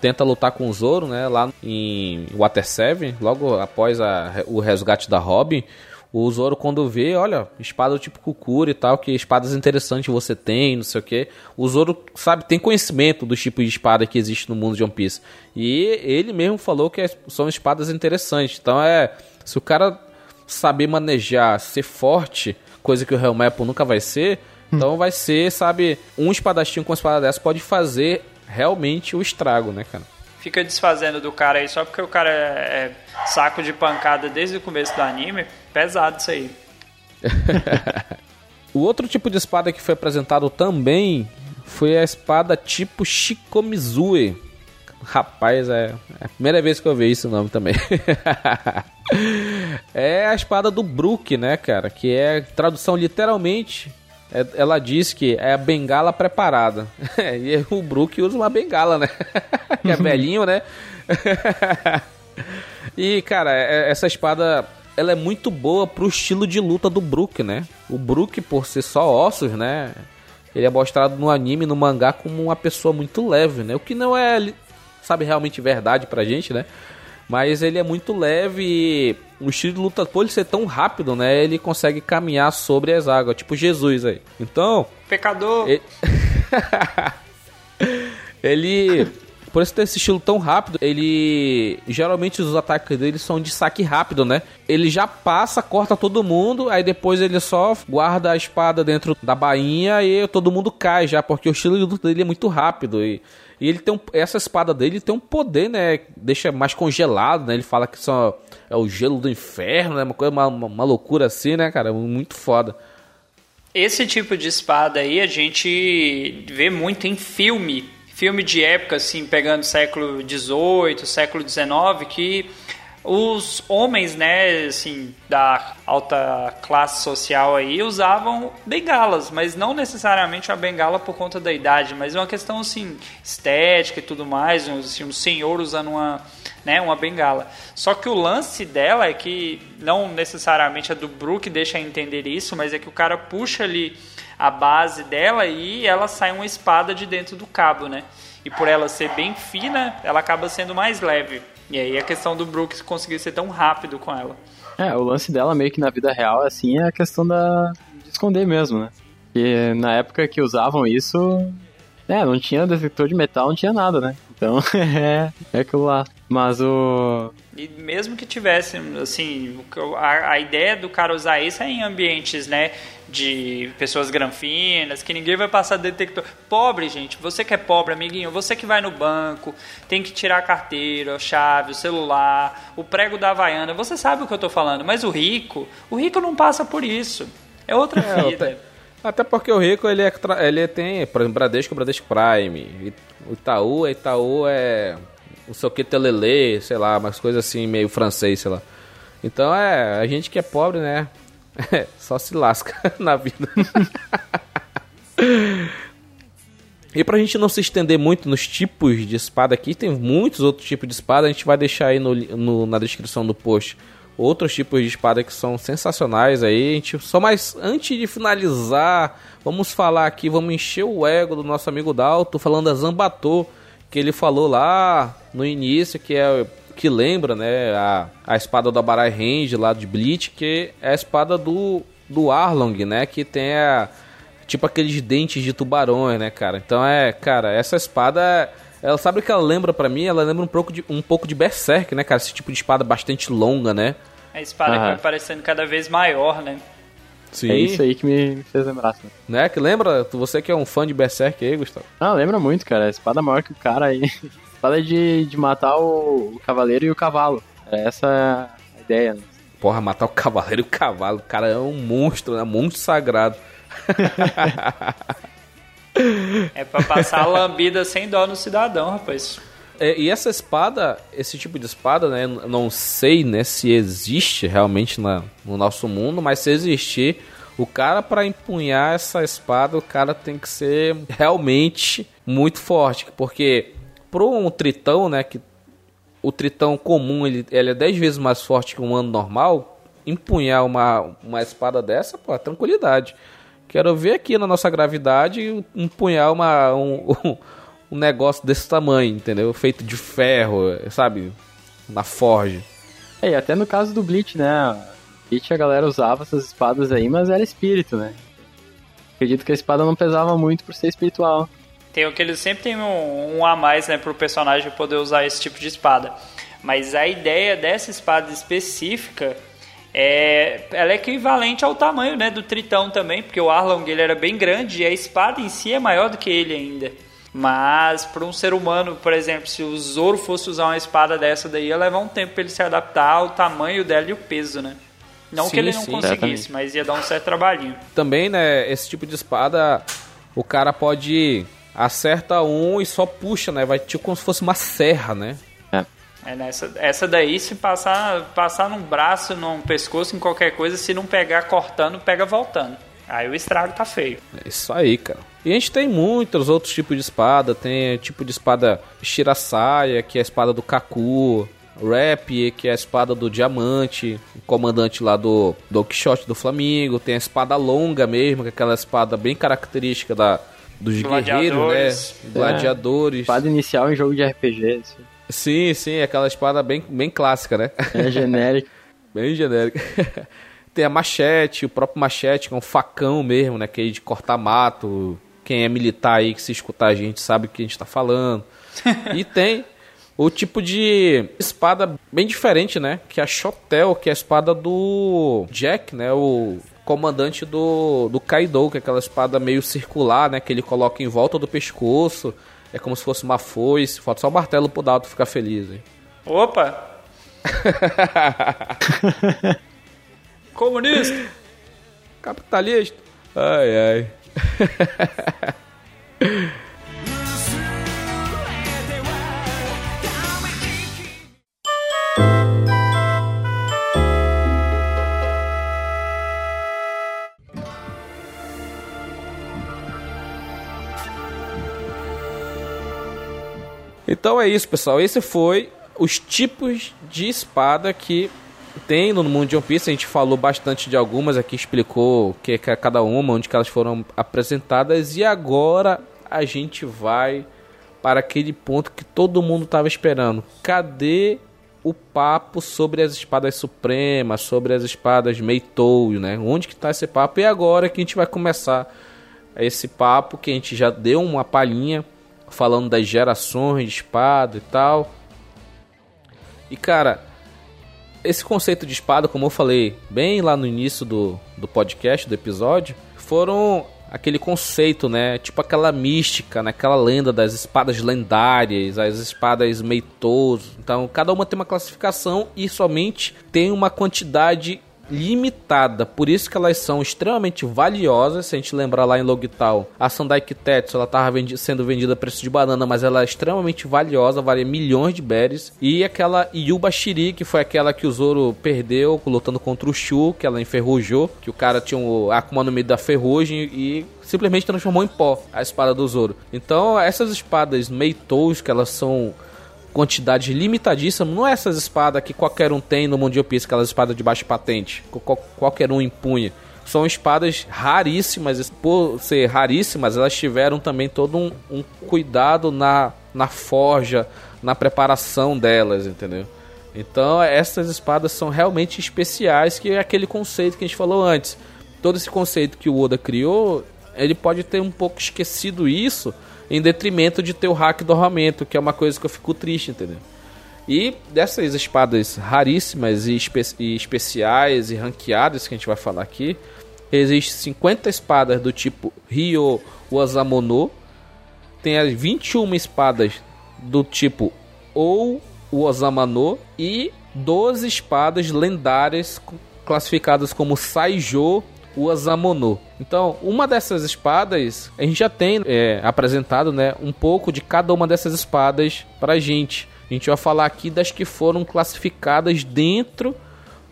tenta lutar com o Zoro, né? Lá em Water 7, logo após a, o resgate da Robin. O Zoro, quando vê, olha, espada tipo Kukuri e tal, que espadas interessantes você tem, não sei o que. O Zoro, sabe, tem conhecimento dos tipos de espada que existe no mundo de One Piece. E ele mesmo falou que são espadas interessantes. Então é. Se o cara saber manejar, ser forte, coisa que o Helmepo nunca vai ser, então vai ser, sabe, um espadachim com uma espada dessa pode fazer realmente o estrago, né, cara? Fica desfazendo do cara aí só porque o cara é, é saco de pancada desde o começo do anime. Pesado isso aí. [laughs] o outro tipo de espada que foi apresentado também foi a espada tipo Shikomizue. Rapaz, é, é a primeira vez que eu vi esse nome também. [laughs] é a espada do Brook, né, cara? Que é tradução literalmente ela diz que é a bengala preparada. [laughs] e o Brook usa uma bengala, né? [laughs] que é velhinho, né? [laughs] e, cara, é, essa espada ela é muito boa pro estilo de luta do Brook, né? O Brook, por ser só ossos, né? Ele é mostrado no anime, no mangá, como uma pessoa muito leve, né? O que não é, sabe, realmente verdade pra gente, né? Mas ele é muito leve e o estilo de luta, por ele ser tão rápido, né? Ele consegue caminhar sobre as águas, tipo Jesus aí. Então. Pecador! Ele, [laughs] ele por ter esse estilo tão rápido, ele. Geralmente os ataques dele são de saque rápido, né? Ele já passa, corta todo mundo, aí depois ele só guarda a espada dentro da bainha e todo mundo cai já, porque o estilo de luta dele é muito rápido. E E ele tem um, essa espada dele tem um poder, né? Deixa mais congelado, né? Ele fala que só é o gelo do inferno, né? Uma coisa, uma, uma loucura assim, né, cara? Muito foda. Esse tipo de espada aí a gente vê muito em filme. Filme de época, assim, pegando século XVIII, século XIX, que os homens, né, assim, da alta classe social aí usavam bengalas, mas não necessariamente a bengala por conta da idade, mas é uma questão assim estética e tudo mais, assim, um senhor usando uma, né, uma bengala. Só que o lance dela é que não necessariamente a do Brook deixa entender isso, mas é que o cara puxa ali a base dela e ela sai uma espada de dentro do cabo, né? E por ela ser bem fina, ela acaba sendo mais leve. E aí a questão do Brooks conseguir ser tão rápido com ela. É, o lance dela meio que na vida real, assim, é a questão da de esconder mesmo, né? Porque na época que usavam isso, é, não tinha detector de metal, não tinha nada, né? Então, [laughs] é, é aquilo lá. Mas o... E mesmo que tivesse, assim, a, a ideia do cara usar isso é em ambientes, né, de pessoas granfinas, que ninguém vai passar detector. Pobre, gente, você que é pobre, amiguinho, você que vai no banco, tem que tirar a carteira, a chave, o celular, o prego da Havaiana, você sabe o que eu tô falando, mas o rico, o rico não passa por isso. É outra é, vida. Até, até, porque o rico, ele, é, ele tem, por exemplo, Bradesco, Bradesco Prime, o Itaú, Itaú é não sei o que, telele, sei lá, umas coisas assim, meio francês, sei lá. Então é, a gente que é pobre, né? É, só se lasca [laughs] na vida. e pra gente não se estender muito nos tipos de espada aqui, tem muitos outros tipos de espada, a gente vai deixar aí no, no, na descrição do post outros tipos de espada que são sensacionais aí. A gente, só mais antes de finalizar, vamos falar aqui, vamos encher o ego do nosso amigo Dalto falando da Zambatô, que ele falou lá no início que é que lembra, né, a, a espada da Barai Range lá de Bleach, que é a espada do, do Arlong, né, que tem a, tipo aqueles dentes de tubarões, né, cara. Então é, cara, essa espada, ela sabe o que ela lembra para mim? Ela lembra um pouco de um pouco de Berserk, né, cara, esse tipo de espada bastante longa, né? A espada que vai parecendo cada vez maior, né? Sim. É isso aí que me fez lembrar. Assim. Né? Que lembra? Você que é um fã de Berserk aí, Gustavo? Ah, lembra muito, cara. A espada maior que o cara aí. [laughs] Fala de, de matar o, o cavaleiro e o cavalo. É essa a ideia, né? Porra, matar o cavaleiro e o cavalo. O cara é um monstro, né? Monstro sagrado. é pra passar a lambida sem dó no cidadão, rapaz. É, e essa espada, esse tipo de espada, né? Não sei, né, se existe realmente na, no nosso mundo, mas se existir, o cara para empunhar essa espada, o cara tem que ser realmente muito forte, porque pro um tritão, né, que o tritão comum ele, ele é 10 vezes mais forte que um humano normal, empunhar uma, uma espada dessa, pô, é tranquilidade. Quero ver aqui na nossa gravidade empunhar uma, um, [laughs] um negócio desse tamanho, entendeu? Feito de ferro, sabe? Na forge. É, e até no caso do Bleach, né? Bleach a galera usava essas espadas aí, mas era espírito, né? Acredito que a espada não pesava muito por ser espiritual. Tem o que eles sempre tem um, um a mais, né, pro personagem poder usar esse tipo de espada. Mas a ideia dessa espada específica é, ela é equivalente ao tamanho, né, do Tritão também, porque o Arlong ele era bem grande e a espada em si é maior do que ele ainda. Mas para um ser humano, por exemplo, se o Zoro fosse usar uma espada dessa daí, ia levar um tempo para ele se adaptar ao tamanho dela e o peso, né? Não sim, que ele não sim, conseguisse, exatamente. mas ia dar um certo trabalhinho. Também, né, esse tipo de espada, o cara pode acerta um e só puxa, né? Vai tipo como se fosse uma serra, né? É. é nessa, essa daí, se passar, passar num braço, num pescoço, em qualquer coisa, se não pegar cortando, pega voltando. Aí o estrago tá feio. É isso aí, cara. E a gente tem muitos outros tipos de espada. Tem tipo de espada Shirasaya, que é a espada do Kaku. Rap, que é a espada do Diamante, o comandante lá do Don Quixote do Flamengo. Tem a espada longa mesmo, que é aquela espada bem característica da, dos guerreiros, né? Gladiadores. É, espada inicial em jogo de RPG. Assim. Sim, sim, aquela espada bem, bem clássica, né? É genérica. [laughs] bem genérica. [laughs] Tem a machete, o próprio machete, que é um facão mesmo, né? Que é de cortar mato. Quem é militar aí que se escutar a gente sabe o que a gente tá falando. e tem o tipo de espada bem diferente, né? Que é a Chotel, que é a espada do Jack, né? O comandante do, do Kaido, que é aquela espada meio circular, né? Que ele coloca em volta do pescoço. É como se fosse uma foice. Falta só o martelo pro Dalton ficar feliz, hein? Opa! [laughs] Comunista! Capitalista! Ai, ai. [laughs] Então é isso, pessoal. Esse foi os tipos de espada que tem no mundo de One Piece. A gente falou bastante de algumas aqui, explicou o que é cada uma, onde elas foram apresentadas. E agora a gente vai para aquele ponto que todo mundo estava esperando. Cadê o papo sobre as espadas supremas, sobre as espadas Meitou, né? Onde que está esse papo? E agora que a gente vai começar esse papo que a gente já deu uma palhinha falando das gerações de espada e tal. E cara, esse conceito de espada, como eu falei bem lá no início do, do podcast, do episódio, foram aquele conceito, né? Tipo aquela mística, né? aquela lenda das espadas lendárias, as espadas meitos. Então, cada uma tem uma classificação e somente tem uma quantidade limitada, por isso que elas são extremamente valiosas. Se a gente lembrar lá em Logital, a Sandai Kitetsu ela estava vendi sendo vendida a preço de banana, mas ela é extremamente valiosa, vale milhões de berries. E aquela Yuba Shiri, que foi aquela que o Zoro perdeu lutando contra o Shu, que ela enferrujou, que o cara tinha o Akuma no meio da ferrugem e simplesmente transformou em pó a espada do Zoro. Então, essas espadas Meitous, que elas são quantidade limitadíssima. Não é essas espadas que qualquer um tem no mundo de Piece, aquelas espadas de baixa patente, que qualquer um empunha. São espadas raríssimas, por ser raríssimas, elas tiveram também todo um, um cuidado na, na forja, na preparação delas, entendeu? Então, essas espadas são realmente especiais, que é aquele conceito que a gente falou antes. Todo esse conceito que o Oda criou, ele pode ter um pouco esquecido isso, em detrimento de ter o hack do armamento, que é uma coisa que eu fico triste, entendeu? E dessas espadas raríssimas e, espe e especiais e ranqueadas que a gente vai falar aqui, existem 50 espadas do tipo Ryo Wazamono, tem as 21 espadas do tipo Ou Wazamano e 12 espadas lendárias classificadas como Saijo o Azamono. Então, uma dessas espadas, a gente já tem é, apresentado né, um pouco de cada uma dessas espadas pra gente. A gente vai falar aqui das que foram classificadas dentro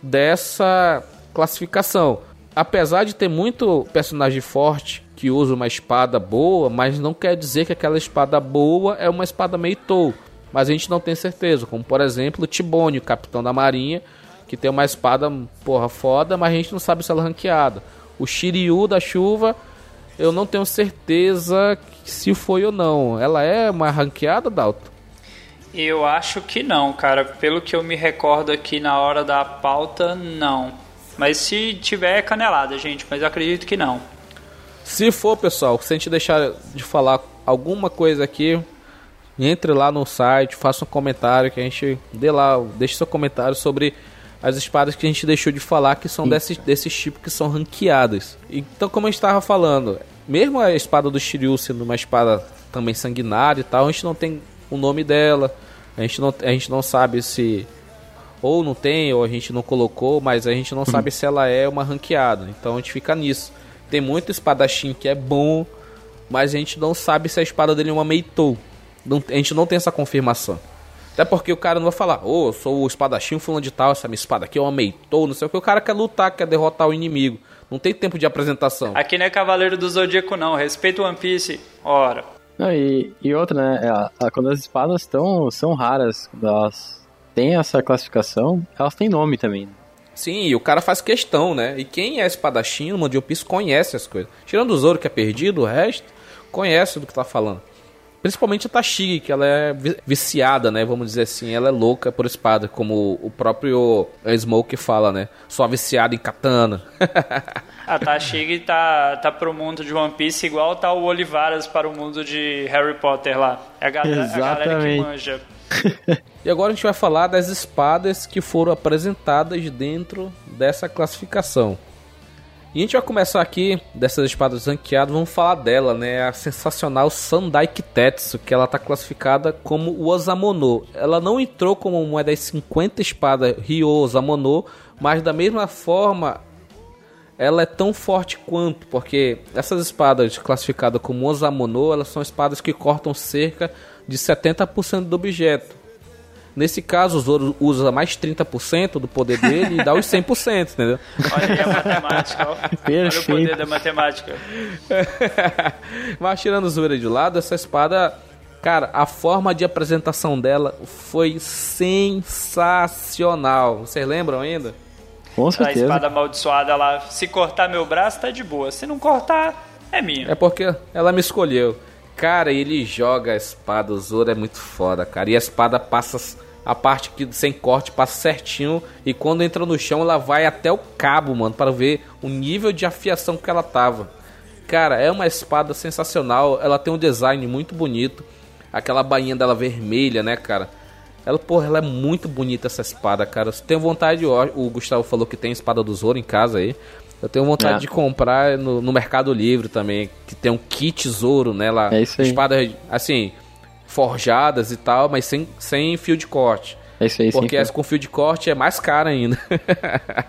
dessa classificação. Apesar de ter muito personagem forte que usa uma espada boa, mas não quer dizer que aquela espada boa é uma espada meio tou. Mas a gente não tem certeza, como por exemplo o Tibone, o capitão da marinha, que tem uma espada, porra, foda, mas a gente não sabe se ela é ranqueada. O Shiryu da chuva, eu não tenho certeza se foi ou não. Ela é uma ranqueada, Dalton? Eu acho que não, cara. Pelo que eu me recordo aqui na hora da pauta, não. Mas se tiver, é canelada, gente. Mas eu acredito que não. Se for, pessoal, se a gente deixar de falar alguma coisa aqui, entre lá no site, faça um comentário que a gente dê lá, deixe seu comentário sobre as espadas que a gente deixou de falar que são desses, desses tipos que são ranqueadas. Então, como eu estava falando, mesmo a espada do Shiryu sendo uma espada também sanguinária e tal, a gente não tem o nome dela, a gente não, a gente não sabe se ou não tem ou a gente não colocou, mas a gente não uhum. sabe se ela é uma ranqueada. Então a gente fica nisso. Tem muito espadachim que é bom, mas a gente não sabe se a espada dele é uma Meitou. Não, a gente não tem essa confirmação. Até porque o cara não vai falar, ô, oh, eu sou o espadachim fulano de tal, essa minha espada aqui é uma meitou, não sei o que. O cara quer lutar, quer derrotar o inimigo. Não tem tempo de apresentação. Aqui não é Cavaleiro do Zodíaco, não. Respeita o One Piece. Ora. Não, e, e outra, né? É, a, a, quando as espadas tão, são raras, elas têm essa classificação, elas têm nome também. Né? Sim, e o cara faz questão, né? E quem é espadachim no mundo de One Piece conhece as coisas. Tirando o Zoro que é perdido, o resto conhece do que tá falando. Principalmente a Tashigi, que ela é viciada, né? Vamos dizer assim, ela é louca por espada, como o próprio Smoke fala, né? Só viciada em katana. [laughs] a Tashigi tá, tá pro mundo de One Piece igual tá o Olivaras para o mundo de Harry Potter lá. É a galera, a galera que manja. [laughs] e agora a gente vai falar das espadas que foram apresentadas dentro dessa classificação. E a gente vai começar aqui dessas espadas ranqueadas, vamos falar dela, né? A sensacional Sandai Kitetsu, que ela tá classificada como o Osamono. Ela não entrou como uma das 50 espadas Ryo Osamono, mas da mesma forma ela é tão forte quanto, porque essas espadas classificadas como Osamono, elas são espadas que cortam cerca de 70% do objeto. Nesse caso, o Zoro usa mais 30% do poder dele e dá os 100%, entendeu? Olha aí a matemática, ó. Olha o poder da matemática. [laughs] Mas tirando o Zoro de lado, essa espada, cara, a forma de apresentação dela foi sensacional. Vocês lembram ainda? Com A certeza. espada amaldiçoada lá, se cortar meu braço, tá de boa. Se não cortar, é minha. É porque ela me escolheu. Cara, ele joga a espada, o Zoro é muito foda, cara. E a espada passa a parte que sem corte passa certinho e quando entra no chão ela vai até o cabo, mano, para ver o nível de afiação que ela tava. Cara, é uma espada sensacional, ela tem um design muito bonito. Aquela bainha dela vermelha, né, cara? Ela, porra, ela é muito bonita essa espada, cara. Eu tenho vontade, ó, o Gustavo falou que tem espada do Zoro em casa aí. Eu tenho vontade É. de comprar no, no Mercado Livre também, que tem um kit Zoro nela. É isso aí. Espadas, assim, forjadas e tal, mas sem, sem fio de corte. É isso aí. Porque essa com fio de corte é mais cara ainda. [laughs]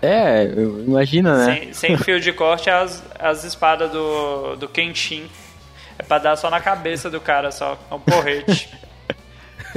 É, imagina, né? Sem, sem fio de corte, as, as espadas do, do Kenshin. É pra dar só na cabeça do cara, só. É um porrete.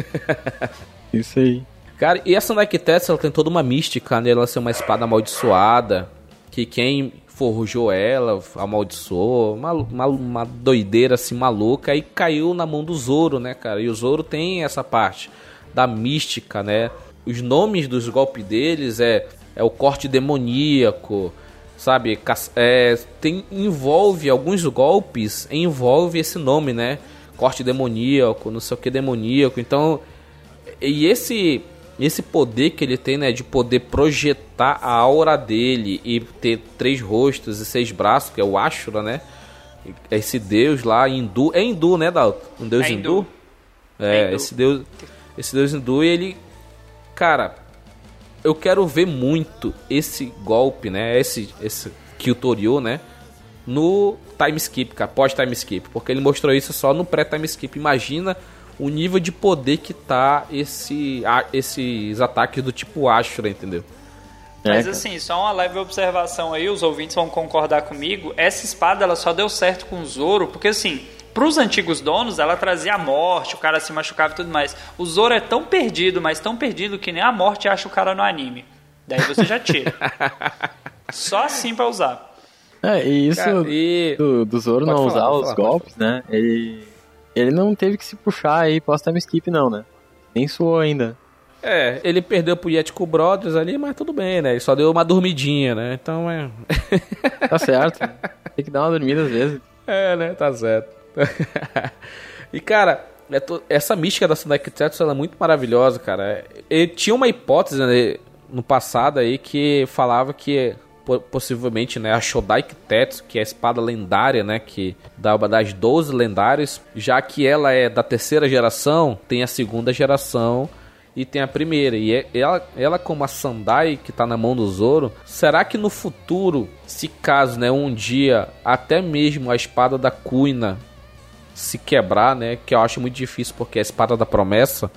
[laughs] Isso aí. Cara, e essa Nike Tetsu, ela tem toda uma mística, né? Ela ser uma espada amaldiçoada, que quem forjou ela amaldiçoou, uma, uma, uma doideira assim maluca, e caiu na mão do Zoro, né, cara? E o Zoro tem essa parte da mística, né? Os nomes dos golpes deles é, é o corte demoníaco, sabe? É, tem, envolve alguns golpes, envolve esse nome, né? Corte demoníaco, não sei o que demoníaco. Então, e esse esse poder que ele tem, né, de poder projetar a aura dele e ter três rostos e seis braços, que é o Ashura, né? Esse deus lá hindu, é hindu, né, Dalton? Um deus É hindu? hindu. É, É hindu. esse deus, esse deus hindu, ele cara, eu quero ver muito esse golpe, né, esse esse Kyutoryu, né, no time skip, cara, pós time skip, porque ele mostrou isso só no pré time skip. Imagina o nível de poder que tá esse a- esses ataques do tipo Ashura, entendeu? É, Mas cara. assim, só uma leve observação aí, os ouvintes vão concordar comigo. Essa espada ela só deu certo com o Zoro, porque assim, pros antigos donos ela trazia a morte, o cara se machucava e tudo mais. O Zoro é tão perdido, mas tão perdido que nem a morte acha o cara no anime. Daí você já tira. [laughs] só assim pra usar. É, e isso Cara, e do, do Zoro Pode não falar, usar os falar, golpes, né? Ele, ele não teve que se puxar aí pós time skip, não, né? Nem suou ainda. é, ele perdeu pro Yetico Brothers ali, mas tudo bem, né? Ele só deu uma dormidinha, né? Então é [laughs] Tá certo. Tem que dar uma dormida às vezes. É, né? Tá certo. [laughs] e, cara, é essa mística da Tetsu ela é muito maravilhosa, cara. E tinha uma hipótese né, no passado aí que falava que possivelmente né, a Shodai Kitetsu, que é a espada lendária, né, que dá uma das 12 lendárias, já que ela é da terceira geração, tem a segunda geração e tem a primeira. E é- ela, ela como a Sandai que tá na mão do Zoro, será que no futuro, se caso, né, um dia até mesmo a espada da Kuina se quebrar, né, que eu acho muito difícil porque é a espada da promessa,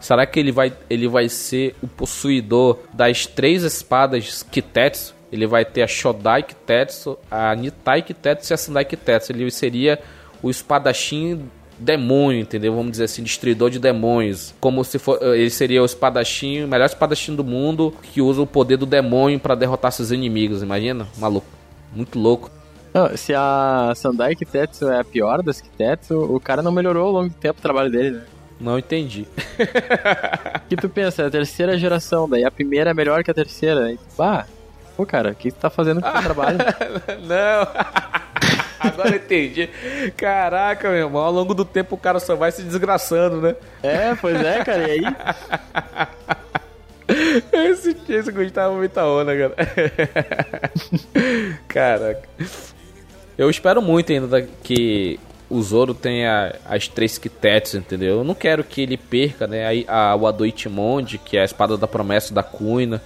será que ele vai ele vai ser o possuidor das três espadas Kitetsu? Ele vai ter a Shodai Kitetsu, a Nitai Kitetsu e a Sandai Kitetsu. Ele seria o espadachim demônio, entendeu? Vamos dizer assim, destruidor de demônios. Como se for, ele seria o espadachim, o melhor espadachim do mundo, que usa o poder do demônio para derrotar seus inimigos. Imagina? Maluco. Muito louco. Não, se a Sandai Kitetsu é a pior das Kitetsu, o cara não melhorou ao longo do tempo o trabalho dele, né? Não entendi. [laughs] O que tu pensa? É a terceira geração, daí a primeira é melhor que a terceira. Tu, bah, pô, cara, o que tu tá fazendo com o trabalho? [laughs] Não. [laughs] Agora eu entendi. Caraca, meu irmão, ao longo do tempo o cara só vai se desgraçando, né? É, pois é, cara, e aí? Esse, esse Gustavo muita onda, cara. [laughs] Caraca. Eu espero muito ainda da- que o Zoro tenha as três Kitetsu, entendeu? Eu não quero que ele perca, né? A, a, o Ado Ichimonde, que é a espada da promessa da Kuina.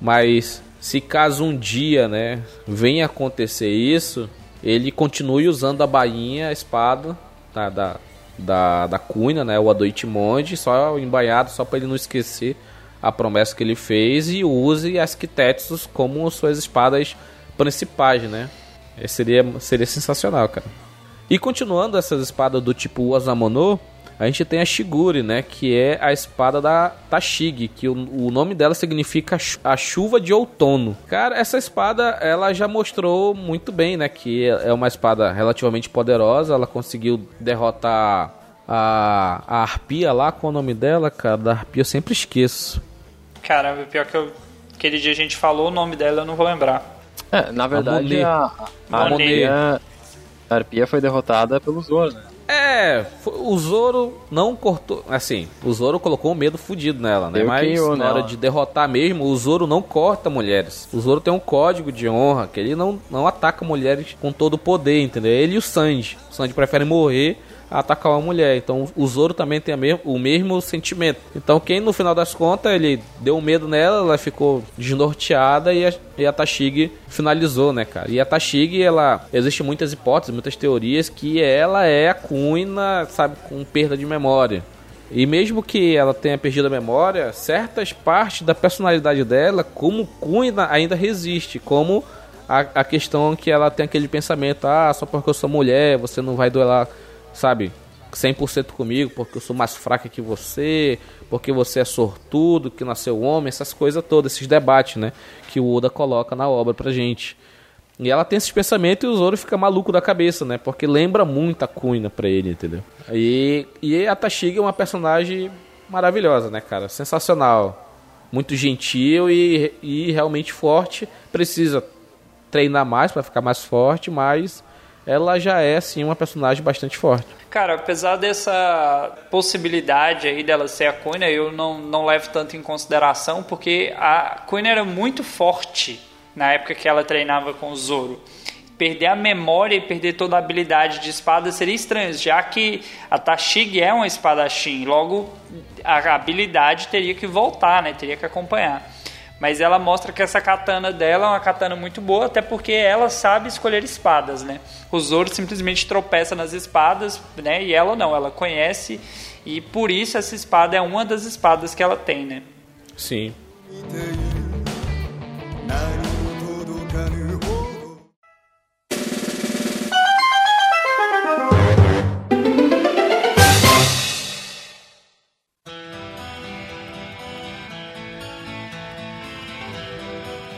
Mas se caso um dia, né, venha acontecer isso, ele continue usando a bainha, a espada tá, da, da, da cunha, né, o Adoitimonde, só embainhado, só para ele não esquecer a promessa que ele fez e use as Kitetsus como suas espadas principais, né? Seria, seria sensacional, cara. E continuando essas espadas do tipo Osamono, a gente tem a Shiguri, né? Que é a espada da Tashigi, que o, o, nome dela significa a chuva de outono. Cara, essa espada ela já mostrou muito bem, né? Que é uma espada relativamente poderosa. Ela conseguiu derrotar a, a Arpia lá, qual é o nome dela, cara? Da Arpia eu sempre esqueço. Caramba, pior que eu, aquele dia a gente falou o nome dela, eu não vou lembrar. É, na verdade, a, a, a, Arpia, a Arpia foi derrotada pelo Zoro, né? É, o Zoro não cortou. Assim, o Zoro colocou um medo fudido nela, né? Eu Mas na nela. hora de derrotar mesmo, o Zoro não corta mulheres. O Zoro tem um código de honra que ele não, não ataca mulheres com todo o poder, entendeu? Ele e o Sanji. O Sanji prefere morrer atacar uma mulher. Então o Zoro também tem o mesmo sentimento. Então quem no final das contas ele deu medo nela, ela ficou desnorteada e a, e a Tashigi finalizou, né, cara? E a Tashigi, ela existe muitas hipóteses, muitas teorias que ela é a Kuina, sabe, com perda de memória. E mesmo que ela tenha perdido a memória, certas partes da personalidade dela, como Kuina, ainda resiste, como a, a questão que ela tem aquele pensamento, ah, só porque eu sou mulher, você não vai duelar sabe, 100% comigo, porque eu sou mais fraca que você, porque você é sortudo, que nasceu homem, essas coisas todas, esses debates, né, que o Oda coloca na obra pra gente. E ela tem esses pensamentos e o Zoro fica maluco da cabeça, né? Porque lembra muito a Kuina pra ele, entendeu? E, e a Tashigi é uma personagem maravilhosa, né, cara? Sensacional. Muito gentil e, e realmente forte. Precisa treinar mais para ficar mais forte, mas ela já é assim uma personagem bastante forte. Cara, apesar dessa possibilidade aí dela ser a Queen, eu não, não levo tanto em consideração porque a Queen era muito forte na época que ela treinava com o Zoro. Perder a memória e perder toda a habilidade de espada seria estranho, já que a Tashig é uma espadachim, logo a habilidade teria que voltar, né? Teria que acompanhar. Mas ela mostra que essa katana dela é uma katana muito boa, até porque ela sabe escolher espadas, né? O Zoro simplesmente tropeça nas espadas, né? E ela não, ela conhece e por isso essa espada é uma das espadas que ela tem, né? Sim.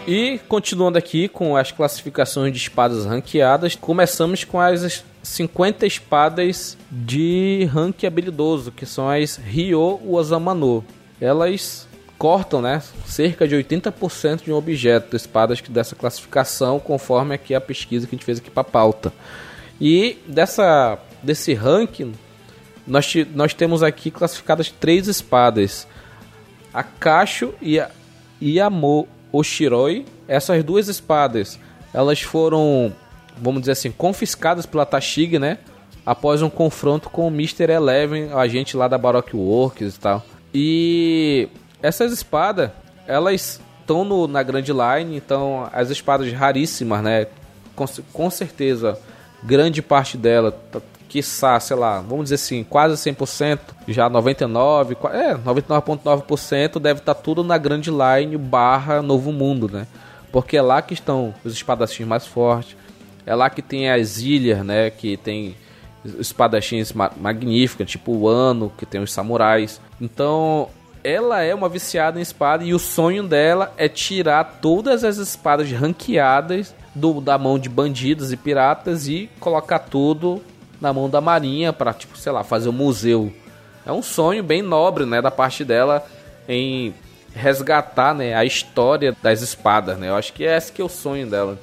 E continuando aqui com as classificações de espadas ranqueadas, começamos com as 50 espadas de rank habilidoso, que são as Ryo Osamano. Elas cortam, né, cerca de 80% de um objeto, espadas dessa classificação, conforme aqui a pesquisa que a gente fez aqui para pauta. E dessa desse ranking, nós, nós temos aqui classificadas três espadas: a Cacho e a Yamo Oshiroi. Essas duas espadas, elas foram, vamos dizer assim, confiscadas pela Tashig, né? Após um confronto com o Mr. Eleven, a agente lá da Baroque Works e tal. E essas espadas, elas estão na Grand Line, então as espadas raríssimas, né? Com, com certeza, grande parte dela quiçá, sei lá, vamos dizer assim, quase 100%, já 99, é, 99.9% deve estar tá tudo na Grand Line barra Novo Mundo, né? Porque é lá que estão os espadachins mais fortes, é lá que tem as ilhas, né, que tem espadachins magníficos, tipo o Ano, que tem os samurais. Então, ela é uma viciada em espada e o sonho dela é tirar todas as espadas ranqueadas do, da mão de bandidos e piratas e colocar tudo na mão da Marinha para, tipo, sei lá, fazer um museu. É um sonho bem nobre, né, da parte dela em resgatar, né, a história das espadas, né? Eu acho que é esse que é o sonho dela.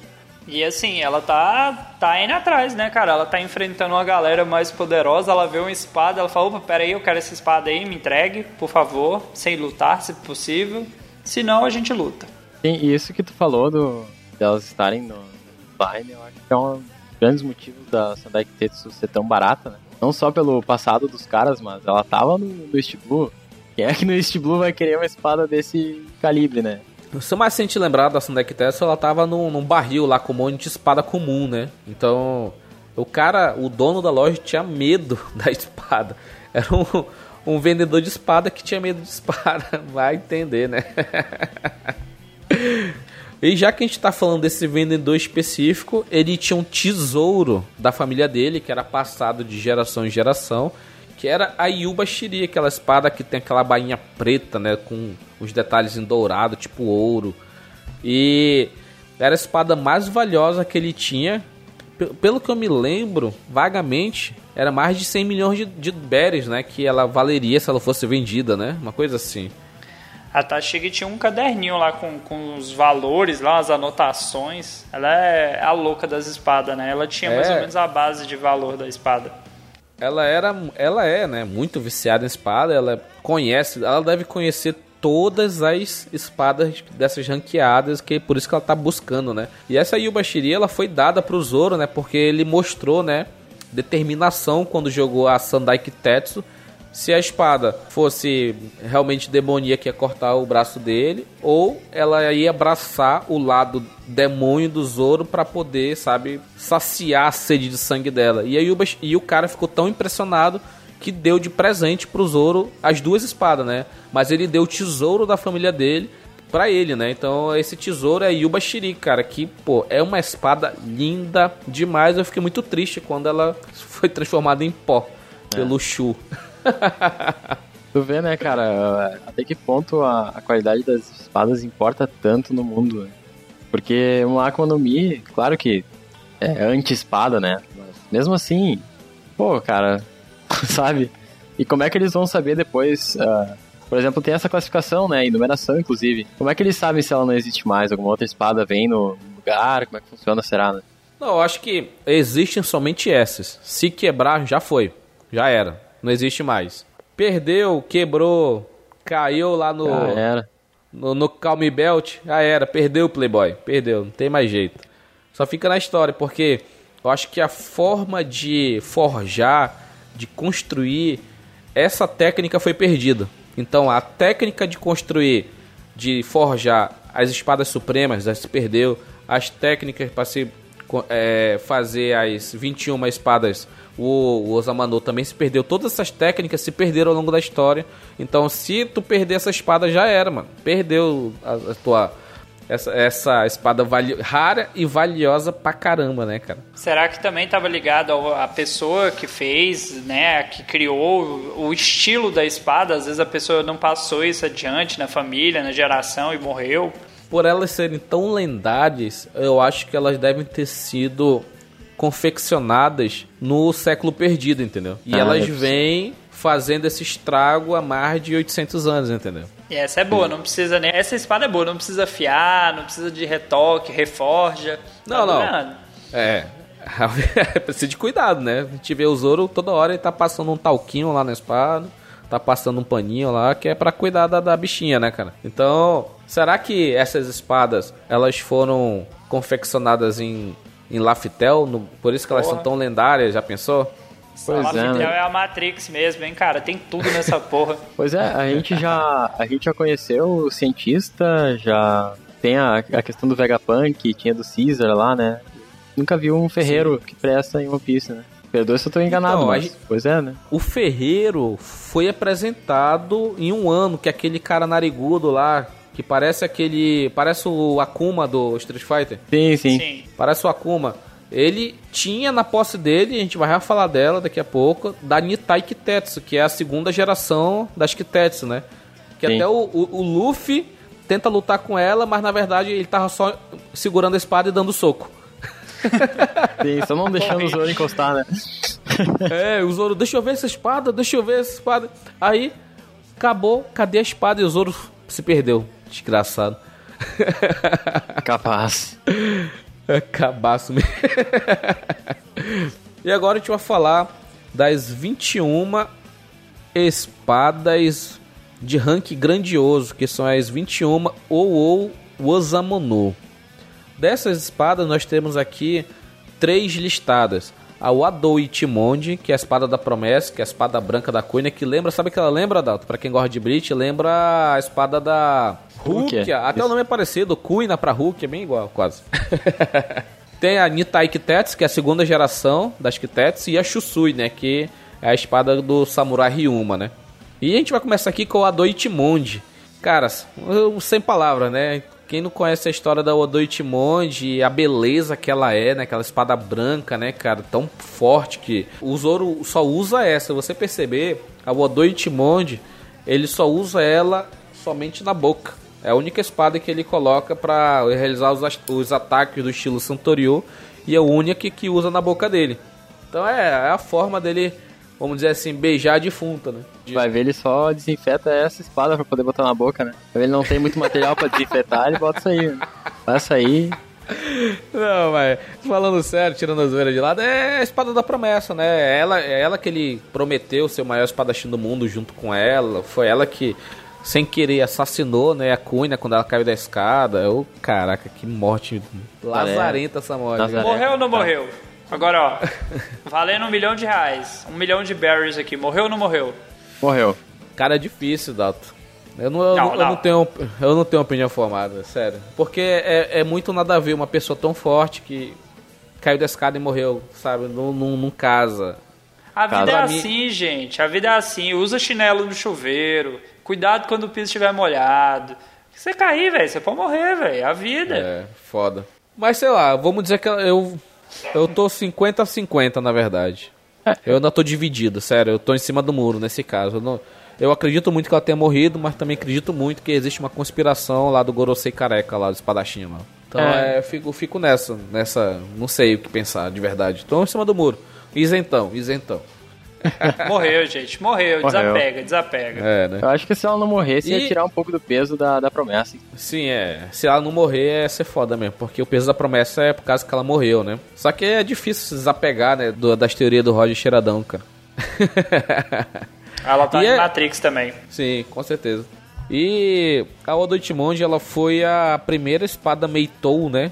E assim, ela tá, tá indo atrás, né, cara? Ela tá enfrentando uma galera mais poderosa, ela vê uma espada, ela fala, opa, peraí, eu quero essa espada aí, me entregue, por favor, sem lutar, se possível. Senão a gente luta. Sim, e isso que tu falou do, delas estarem no Vine, eu acho que é uma grandes motivos da Sandai Kitetsu ser tão barata, né? Não só pelo passado dos caras, mas ela tava no, no East Blue. Quem é que no East Blue vai querer uma espada desse calibre, né? se mais sente lembrar da Sandek Tesla, ela tava num, num, barril lá com um monte de espada comum, né? Então, o cara, o dono da loja tinha medo [laughs] da espada. Era um, um vendedor de espada que tinha medo de espada. [laughs] Vai entender, né? [laughs] E já que a gente está falando desse vendedor específico, ele tinha um tesouro da família dele, que era passado de geração em geração, que era a Yuba Shiri, aquela espada que tem aquela bainha preta, né, com os detalhes em dourado, tipo ouro. E era a espada mais valiosa que ele tinha. Pelo que eu me lembro, vagamente, era mais de 100 milhões de, de berries, né, que ela valeria se ela fosse vendida, né? Uma coisa assim. A Tashigi tinha um caderninho lá com, com os valores, lá, as anotações. Ela é a louca das espadas, né? Ela tinha é. mais ou menos a base de valor da espada. Ela era, ela é, né, muito viciada em espada, ela conhece, ela deve conhecer todas as espadas dessas ranqueadas, que é por isso que ela tá buscando, né? E essa Yubashiri, ela foi dada pro Zoro, né, porque ele mostrou, né, determinação quando jogou a Sandai Kitetsu se a espada fosse realmente demoníaca, ia cortar o braço dele, ou ela ia abraçar o lado demônio do Zoro para poder, sabe, saciar a sede de sangue dela. E aí o, e o cara ficou tão impressionado que deu de presente pro Zoro as duas espadas, né? Mas ele deu o tesouro da família dele para ele, né? Então esse tesouro é Yuba Shiri, cara, que, pô, é uma espada linda demais. Eu fiquei muito triste quando ela foi transformada em pó é. pelo Shu. [laughs] tu vê, né, cara, até que ponto a, a, qualidade das espadas importa tanto no mundo. Né? Porque uma Akuma no Mi, claro que é anti-espada, né? Mas mesmo assim, pô, cara, [laughs] sabe? E como é que eles vão saber depois... Uh, por exemplo, tem essa classificação, né? Enumeração, inclusive. Como é que eles sabem se ela não existe mais? Alguma outra espada vem no lugar? Como é que funciona, será, né? Não, eu acho que existem somente essas. Se quebrar, já foi. Já era não existe mais. Perdeu, quebrou, caiu lá no. Já era. No, no Calm Belt, já era, perdeu o Playboy, perdeu, não tem mais jeito. Só fica na história, porque eu acho que a forma de forjar, de construir, essa técnica foi perdida. Então a técnica de construir, de forjar as espadas supremas, já se perdeu. As técnicas para se é, fazer as 21 espadas o, o Osamano também se perdeu. Todas essas técnicas se perderam ao longo da história. Então, se tu perder essa espada, já era, mano. Perdeu a, a tua. Essa, essa espada vali, rara e valiosa pra caramba, né, cara? Será que também estava ligado à pessoa que fez, né, que criou o estilo da espada? Às vezes a pessoa não passou isso adiante na família, na geração e morreu. Por elas serem tão lendárias, eu acho que elas devem ter sido confeccionadas no século perdido, entendeu? E ah, elas vêm fazendo esse estrago há mais de 800 anos, entendeu? E essa é boa, não precisa nem. Essa espada é boa, não precisa afiar, não precisa de retoque, reforja. Não, tá não. É. [laughs] precisa de cuidado, né? A gente vê o Zoro toda hora ele tá passando um talquinho lá na espada, tá passando um paninho lá, que é para cuidar da, da bichinha, né, cara? Então, será que essas espadas elas foram confeccionadas em em Laftel, no, por isso que elas são tão lendárias, já pensou? Pois a é, né? é a Matrix mesmo, hein, cara? Tem tudo nessa porra. [laughs] pois é, a gente já, a gente já conheceu o cientista, já tem a, a questão do Vegapunk, tinha do Caesar lá, né? Nunca viu um ferreiro Sim. que presta em One Piece, né? Perdoe se eu tô enganado, então, mas... Gente, pois é, né? O ferreiro foi apresentado em um ano, que aquele cara narigudo lá, que parece aquele. Parece o Akuma do Street Fighter. Sim, sim. sim. Parece o Akuma. Ele tinha na posse dele, a gente vai falar dela daqui a pouco, da Nitai Kitetsu, que é a segunda geração das Kitetsu, né? Que sim. até o, o, o, Luffy tenta lutar com ela, mas na verdade ele tava só segurando a espada e dando soco. Sim, só não [laughs] deixando o Zoro encostar, né? [laughs] É, o Zoro, deixa eu ver essa espada, deixa eu ver essa espada. Aí, acabou, cadê a espada? E o Zoro se perdeu. Desgraçado. Capaz. É [laughs] cabaço mesmo. e agora a gente vai falar das 21 espadas de rank grandioso, que são as 21 ou ou Wazamono. Dessas espadas nós temos aqui três listadas. A Wado Itimonde, que é a espada da promessa, que é a espada branca da Kuina, que lembra, sabe que ela lembra, Dalton? Pra quem gosta de Bleach, lembra a espada da Rukia. Até isso. o nome é parecido. Kuina pra Rukia, é bem igual, quase. [laughs] Tem a Nitai Kitetsu, que é a segunda geração das Kitetsu, e a Shusui, né? Que é a espada do Samurai Ryuma, né? E a gente vai começar aqui com o Ado Ichimonji. Cara, eu- sem palavras, né? Quem não conhece a história da Odo Ichimonji, a beleza que ela é, né? Aquela espada branca, né, cara? Tão forte que o Zoro só usa essa. Se você perceber, a Odo Ichimonji, ele só usa ela somente na boca. É a única espada que ele coloca pra realizar os, as- os ataques do estilo Santorio e é a única que, que usa na boca dele. Então é, é a forma dele, vamos dizer assim, beijar a defunta, né? De- Vai ver, ele só desinfeta essa espada pra poder botar na boca, né? Ele não tem muito material pra desinfetar, ele bota isso aí. né? Passa aí. [laughs] Não, mas falando sério, tirando a zoeira de lado, é a espada da promessa, né? É ela, é ela que ele prometeu ser o maior espadachim do mundo junto com ela. Foi ela que, sem querer, assassinou né, a Cunha quando ela caiu da escada. Ô, caraca, que morte lazarenta essa morte. Morreu ou não morreu? Agora, ó. Valendo um milhão de reais. Um milhão de berries aqui. Morreu ou não morreu? Morreu. Cara, é difícil, Dato. Eu não, eu, Não, não, eu não. tenho, eu não tenho opinião formada, sério. Porque é, é muito nada a ver uma pessoa tão forte que caiu da escada e morreu, sabe? Não, não, não casa. A vida é mim- assim, gente. A vida é assim. Usa chinelo no chuveiro. Cuidado quando o piso estiver molhado. Se você cair, velho, você pode morrer, velho. É a vida. É, foda. Mas sei lá, vamos dizer que eu eu tô 50 a 50 na verdade. É. Eu ainda tô dividido, sério, eu tô em cima do muro nesse caso. Eu, não- eu acredito muito que ela tenha morrido, mas também acredito muito que existe uma conspiração lá do Gorosei Careca, lá do espadachim lá. Então É. é, eu fico, fico nessa, nessa, não sei o que pensar de verdade. Tô em cima do muro. Isentão, isentão. [laughs] Morreu, gente. Morreu. Morreu. Desapega, desapega. É, né? Eu acho que se ela não morresse, E- ia tirar um pouco do peso da, da promessa. Sim, é. Se ela não morrer, é ser foda mesmo. Porque o peso da promessa é por causa que ela morreu, né? Só que é difícil se desapegar, né? do- das teorias do Roger Cheiradão, cara. Ela tá E em é- Matrix também. Sim, com certeza. E a Odo Ichimonji, ela foi a primeira espada Meitou, né?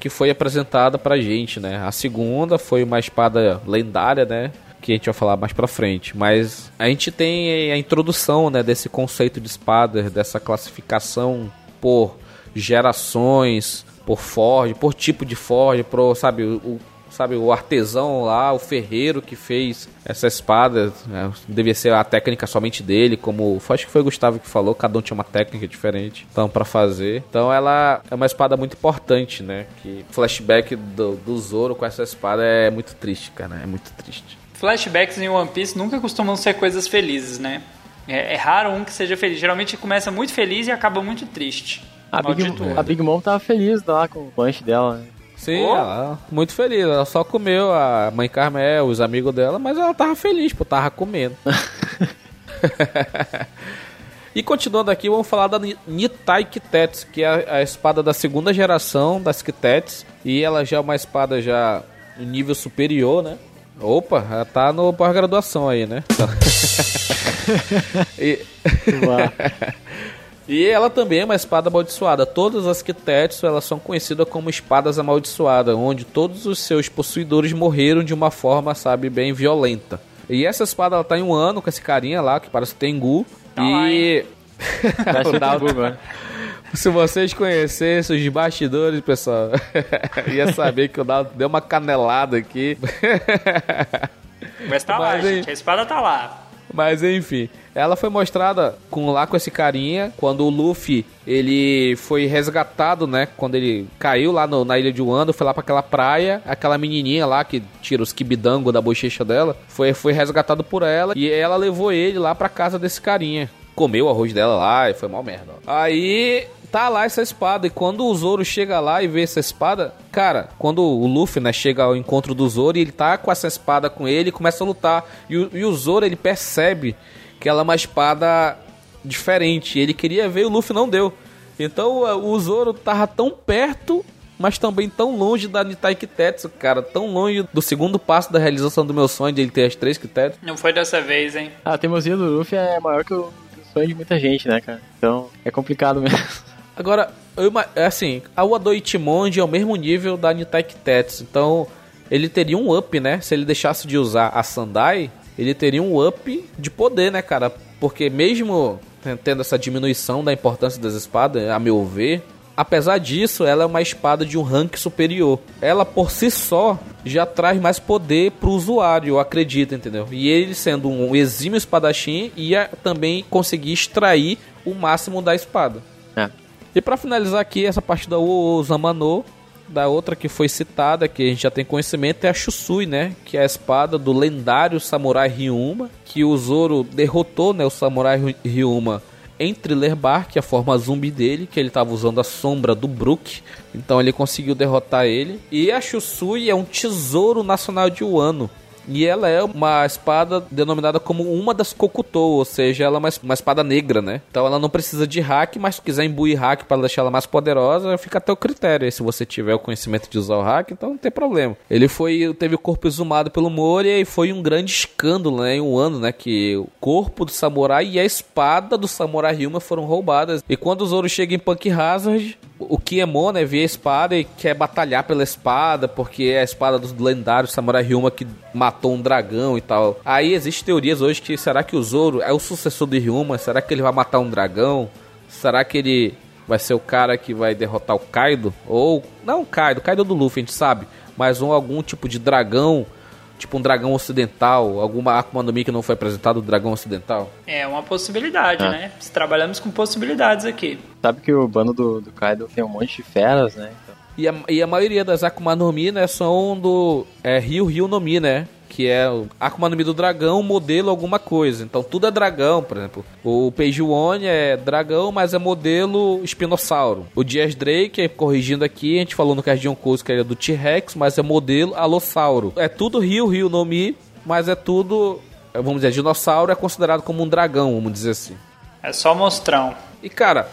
Que foi apresentada pra gente, né? A segunda foi uma espada lendária, né? Que a gente vai falar mais pra frente. Mas a gente tem a introdução, né? Desse conceito de espada, dessa classificação por gerações, por forge, por tipo de forge, por, sabe, o, sabe, o artesão lá, o ferreiro que fez essa espada, né, devia ser a técnica somente dele, como acho que foi o Gustavo que falou, cada um tinha uma técnica diferente, então para fazer. Então ela é uma espada muito importante, né? Que flashback do, do Zoro com essa espada é muito triste, cara, é muito triste. Flashbacks em One Piece nunca costumam ser coisas felizes, né? É, é raro um que seja feliz. Geralmente começa muito feliz e acaba muito triste. A Big, Maldito. a Big Mom tava feliz lá com o lanche dela. né? Sim, Oh. ela muito feliz. Ela só comeu a mãe Carmel, os amigos dela, mas ela tava feliz, pô, tava comendo. [laughs] e continuando aqui, vamos falar da Ni- Nitai Kitetsu, que é a, a espada da segunda geração das Kitetsu. E ela já é uma espada já em nível superior, né? Opa, ela tá no pós-graduação aí, né? Então- [laughs] e... [laughs] E ela também é uma espada amaldiçoada. Todas as Kitetsu elas são conhecidas como espadas amaldiçoadas, onde todos os seus possuidores morreram de uma forma, sabe, bem violenta. E essa espada ela tá em um ano com esse carinha lá, que parece Tengu. Tá lá, e. Vai ser [laughs] O Naldo- Tengu agora. Se vocês conhecessem os bastidores, pessoal, [laughs] ia saber que o Naldo deu uma canelada aqui. Mas tá lá, Mas, hein? gente. A espada tá lá. Mas enfim, ela foi mostrada com lá com esse carinha quando o Luffy ele foi resgatado, né? Quando ele caiu lá no- na ilha de Wano, foi lá pra aquela praia, aquela menininha lá que tira os kibidango da bochecha dela, foi foi resgatado por ela e ela levou ele lá pra casa desse carinha. Comeu o arroz dela lá e foi mal merda. Aí tá lá essa espada. E quando o Zoro chega lá e vê essa espada, cara, quando o Luffy, né, chega ao encontro do Zoro e ele tá com essa espada com ele e começa a lutar. E o, e o Zoro, ele percebe que ela é uma espada diferente. Ele queria ver e o Luffy não deu. Então o o Zoro tava tão perto, mas também tão longe da Nitai Kitetsu, cara. Tão longe do segundo passo da realização do meu sonho de ele ter as três Kitetsu. Não foi dessa vez, hein? Ah, a teimosia do Luffy é maior que o sonho de muita gente, né, cara? Então é complicado mesmo. Agora, eu, é assim, a Wado é o mesmo nível da Nitai Kitetsu, então ele teria um up, né? Se ele deixasse de usar a Sandai, ele teria um up de poder, né, cara? Porque mesmo tendo essa diminuição da importância das espadas, a meu ver. Apesar disso, ela é uma espada de um rank superior. Ela por si só já traz mais poder pro usuário, eu acredito, entendeu? E ele sendo um exímio espadachim, ia também conseguir extrair o máximo da espada. É. E para finalizar aqui essa parte da Uzamano, da outra que foi citada, que a gente já tem conhecimento, é a Shusui, né? Que é a espada do lendário samurai Ryuma, que o Zoro derrotou, né, o samurai Ryuma em Thriller Bark, a forma zumbi dele, que ele estava usando a sombra do Brook. Então ele conseguiu derrotar ele. E a Shusui é um tesouro nacional de Wano. E ela é uma espada denominada como uma das Kokutou, ou seja, ela é uma, espada negra, né? Então ela não precisa de hack, mas se quiser imbuir hack para deixar ela mais poderosa, fica até o critério. Se você tiver o conhecimento de usar o hack, então não tem problema. Ele foi teve o corpo exumado pelo Moria e foi um grande escândalo, né, em um ano, né, que o corpo do samurai e a espada do samurai Ryuma foram roubadas. E quando o Zoro chega em Punk Hazard, o Kiemon, né, vê a espada e quer batalhar pela espada, porque é a espada do lendário Samurai Ryuma que matou um dragão e tal. Aí existem teorias hoje que será que o Zoro é o sucessor do Ryuma? Será que ele vai matar um dragão? Será que ele vai ser o cara que vai derrotar o Kaido? Ou, não o Kaido, o Kaido é do Luffy, a gente sabe, mas um, algum tipo de dragão tipo um dragão ocidental, alguma Akuma no Mi que não foi apresentado, o dragão ocidental? É uma possibilidade, É. né? Trabalhamos com possibilidades aqui. Sabe que o bando do, do Kaido tem um monte de feras, né? Então, E a, e a maioria das Akuma no Mi, né, são do é, Ryu Ryu no Mi, né? Que é o Akuma no Mi do dragão, modelo alguma coisa. Então tudo é dragão, por exemplo. O Peijuone é dragão, mas é modelo espinossauro. O Dias Drake, corrigindo aqui, a gente falou no Cardion Curso que ele é do T-Rex, mas é modelo alossauro. É tudo Ryu Ryu no Mi, mas é tudo, vamos dizer, dinossauro é considerado como um dragão, vamos dizer assim. É só mostrão. E cara,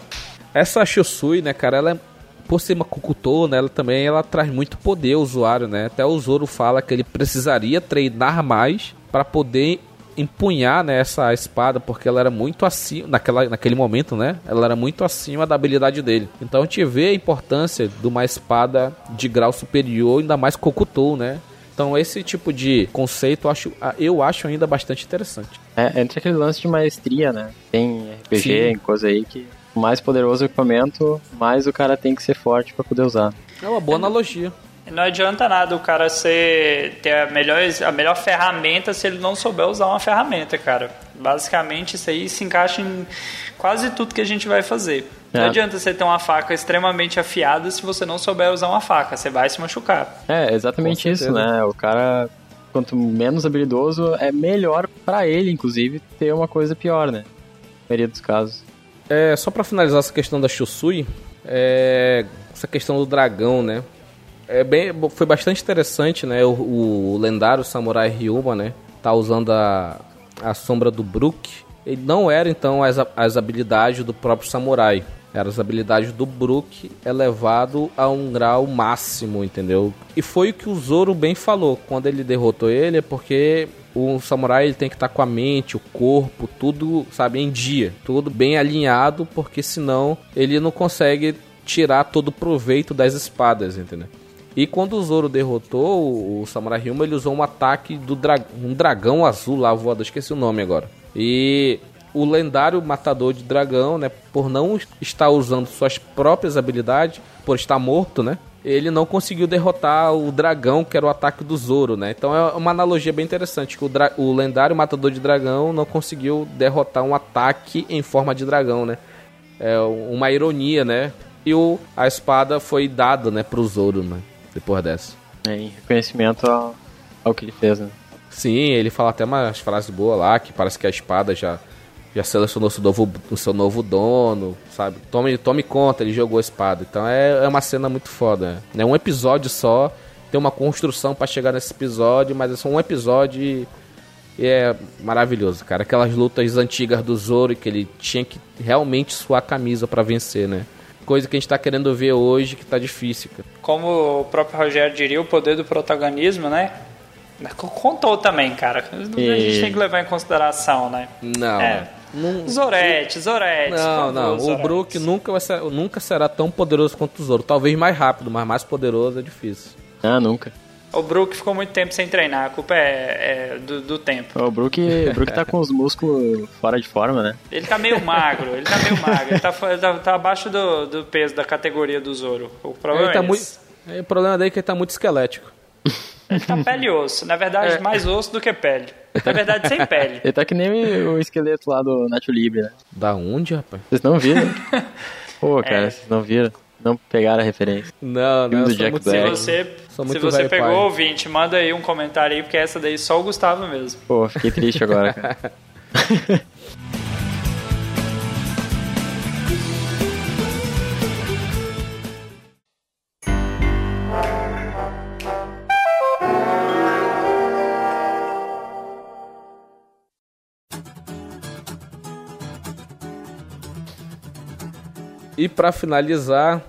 essa Shusui, né, cara, ela é por ser uma Kukutou, né, ela também ela traz muito poder ao usuário, né? Até o Zoro fala que ele precisaria treinar mais para poder empunhar né, essa espada, porque ela era muito acima, naquela, naquele momento, né? Ela era muito acima da habilidade dele. Então a gente vê a importância de uma espada de grau superior, ainda mais Kokutou, né? Então esse tipo de conceito eu acho, eu acho ainda bastante interessante. é, entra aquele lance de maestria, né? Tem RPG, Sim. coisa aí que mais poderoso o equipamento, mais o cara tem que ser forte pra poder usar. É uma boa analogia. Não adianta nada o cara ser, ter a melhor, a melhor ferramenta se ele não souber usar uma ferramenta, cara. Basicamente, isso aí se encaixa em quase tudo que a gente vai fazer. Não É. adianta você ter uma faca extremamente afiada se você não souber usar uma faca. Você vai se machucar. É, exatamente isso, né? O cara, quanto menos habilidoso, é melhor pra ele, inclusive, ter uma coisa pior, né? Na maioria dos casos. É, só pra finalizar essa questão da Shusui, é, essa questão do dragão, né? É bem, foi bastante interessante, né? O, o lendário samurai Ryuma, né? Tá usando a, a sombra do Brook. Ele não era então as, as habilidades do próprio samurai. Eram as habilidades do Brook elevado a um grau máximo, entendeu? E foi o que o Zoro bem falou. Quando ele derrotou ele, é porque o samurai ele tem que estar com a mente, o corpo, tudo, sabe, em dia. Tudo bem alinhado, porque senão ele não consegue tirar todo o proveito das espadas, entendeu? E quando o Zoro derrotou o, o Samurai Ryuma, ele usou um ataque do dra um dragão azul lá voador, esqueci o nome agora. E o lendário matador de dragão, né, por não estar usando suas próprias habilidades, por estar morto, né, ele não conseguiu derrotar o dragão, que era o ataque do Zoro, né? Então é uma analogia bem interessante, que o, o lendário matador de dragão não conseguiu derrotar um ataque em forma de dragão, né? É uma ironia, né? E o, a espada foi dada, né, pro Zoro, né? Depois dessa. É, em reconhecimento ao, ao que ele fez, né? Sim, ele fala até umas frases boas lá, que parece que a espada já, já selecionou seu novo, o seu novo dono, sabe? Tome, tome conta, ele jogou a espada. Então é, é uma cena muito foda. É um episódio só, tem uma construção pra chegar nesse episódio, mas é só um episódio e e é maravilhoso, cara. Aquelas lutas antigas do Zoro que ele tinha que realmente suar a camisa pra vencer, né? Coisa que a gente tá querendo ver hoje que tá difícil, cara. Como o próprio Rogério diria, o poder do protagonismo, né? Contou também, cara. A gente E- tem que levar em consideração, né? Não. É. Não, Zorete, Zorete. Não, favor, não. O. Brook nunca, vai ser, nunca será tão poderoso quanto o Zoro. Talvez mais rápido, mas mais poderoso é difícil. Ah, nunca. O Brook ficou muito tempo sem treinar, a culpa é, é do, do, tempo. O Brook, o Brook tá com os músculos fora de forma, né? Ele tá meio magro, ele tá meio magro, ele tá, tá, tá abaixo do, do, peso da categoria do Zoro. O problema ele tá é muito, O problema dele é que ele tá muito esquelético. Ele tá pele e osso, na verdade, é. mais osso do que pele. Na verdade, sem pele. Ele tá que nem o esqueleto lá do Nacho Libre, né? Da onde, rapaz? Vocês não viram? Pô, [laughs] cara, é. vocês não viram? Não pegaram a referência. Não, não. Do Jack muito, se você, se você pegou o ouvinte, manda aí um comentário aí, porque essa daí só o Gustavo mesmo. Pô, fiquei triste agora, cara. [laughs] E para finalizar,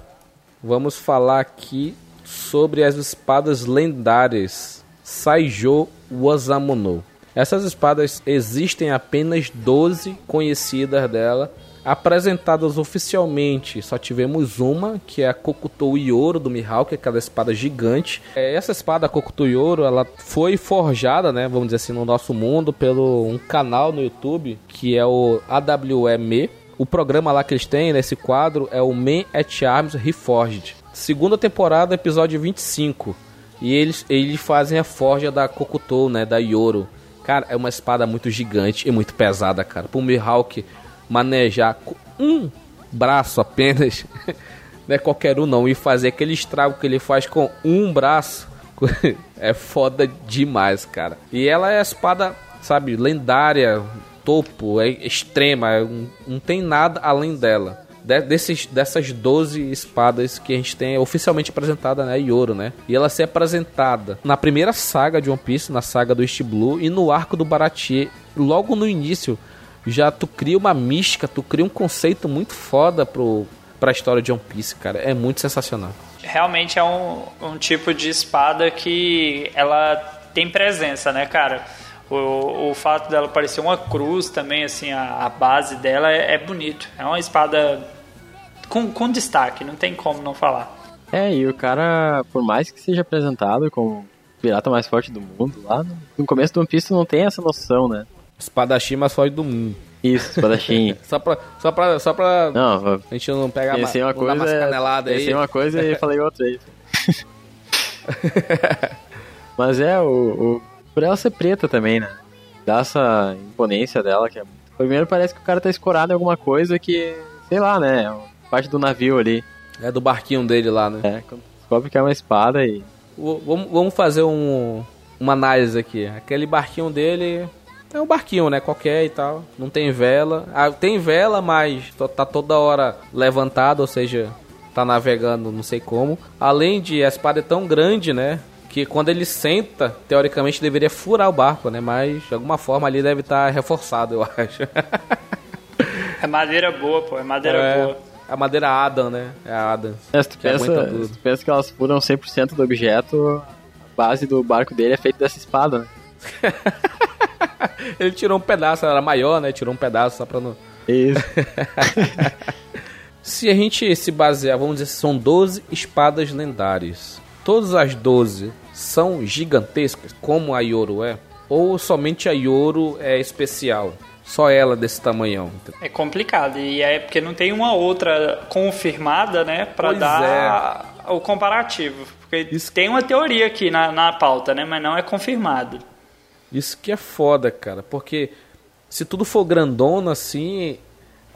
vamos falar aqui sobre as espadas lendárias Saijo Wazamono. Essas espadas existem apenas 12 conhecidas dela, apresentadas oficialmente. Só tivemos uma, que é a Kokutou Yoro do Mihawk, é aquela espada gigante. É, essa espada Kokutou Yoro, ela foi forjada, né, vamos dizer assim, no nosso mundo pelo um canal no YouTube que é o AWME o programa lá que eles têm nesse quadro é o Men at Arms Reforged. Segunda temporada, episódio 25. E eles, eles fazem a forja da Kokutou, né? Da Yoro. Cara, é uma espada muito gigante e muito pesada, cara. Pro Mihawk manejar com um braço apenas, [laughs] não é qualquer um não. E fazer aquele estrago que ele faz com um braço [laughs] é foda demais, cara. E ela é a espada, sabe, lendária, topo, é extrema, é não tem nada além dela. De, desses, dessas 12 espadas que a gente tem oficialmente apresentada, né? Yoro, né? E ela ser apresentada na primeira saga de One Piece, na saga do East Blue e no arco do Baratie, logo no início, já tu cria uma mística, tu cria um conceito muito foda pro, pra história de One Piece, cara. É muito sensacional. Realmente é um, um tipo de espada que ela tem presença, né, cara? O, o fato dela parecer uma cruz também, assim, a, a base dela é, é, bonito. É uma espada com, com destaque, não tem como não falar. É, e o cara, por mais que seja apresentado como o pirata mais forte do mundo, lá no, no começo do One Piece não tem essa noção, né? Espadachim mais forte do mundo. Isso, espadachim. [laughs] só pra, só pra, só pra não, a gente não pegar uma, uma coisa, umas caneladas aí. Pensei uma coisa e falei outra aí. [laughs] Mas é, o, o por ela ser preta também, né? Dá essa imponência dela, que é... Primeiro parece que o cara tá escorado em alguma coisa que, sei lá, né? É parte do navio ali. É do barquinho dele lá, né? É, descobre que é uma espada e... O, vamos, vamos fazer um, uma análise aqui. Aquele barquinho dele é um barquinho, né? Qualquer e tal. Não tem vela. Ah, tem vela, mas tá toda hora levantado, ou seja, tá navegando não sei como. Além de a espada é tão grande, né? Que quando ele senta, teoricamente deveria furar o barco, né? Mas de alguma forma ali deve estar reforçado, eu [laughs] acho. é madeira boa, pô, é madeira é, boa. A madeira Adam, né? É a Adam. É, se tu, pensa, se tu pensa que elas furam 100% do objeto, a base do barco dele é feita dessa espada, né? [laughs] ele tirou um pedaço, era maior, né? Tirou um pedaço só pra não. Isso. [laughs] se a gente se basear, vamos dizer, são 12 espadas lendárias. Todas as 12 são gigantescas, como a Yoro é? Ou somente a Yoro é especial? Só ela desse tamanhão. É complicado. E é porque não tem uma outra confirmada, né? Pra pois dar é. o comparativo. Porque Isso... tem uma teoria aqui na, na pauta, né? Mas não é confirmado. Isso que é foda, cara. Porque se tudo for grandona assim.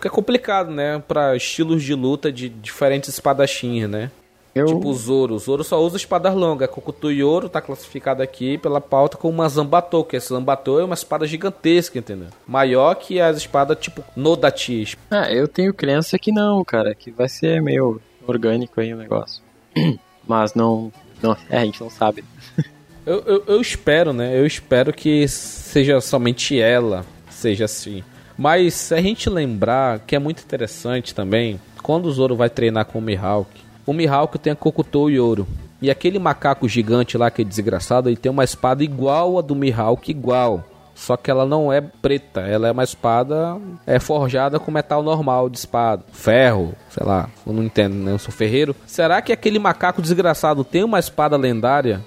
É complicado, né? Pra estilos de luta de diferentes espadachins, né? Eu... Tipo o Zoro. O Zoro só usa espadas longas. Kokuto Yoro tá classificado aqui pela pauta como uma Zambato, que essa Zambato é uma espada gigantesca, entendeu? Maior que as espadas tipo Nodachi. Ah, eu tenho crença que não, cara. Que vai ser meio orgânico aí o negócio. [clears throat] Mas não... não é, a gente não sabe. [laughs] eu, eu, eu espero, né? Eu espero que seja somente ela, seja assim. Mas se a gente lembrar que é muito interessante também, quando o Zoro vai treinar com o Mihawk, o Mihawk tem a Kokutou Yoro. E aquele macaco gigante lá, que é desgraçado, ele tem uma espada igual a do Mihawk, igual. Só que ela não é preta, ela é uma espada é forjada com metal normal de espada, ferro, sei lá, eu não entendo, né? Eu sou ferreiro. Será que aquele macaco desgraçado tem uma espada lendária?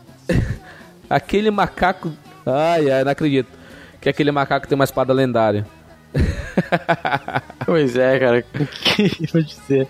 [laughs] aquele macaco. Ai, ai, não acredito. Que aquele macaco tem uma espada lendária. pois é, cara. O que eu vou dizer?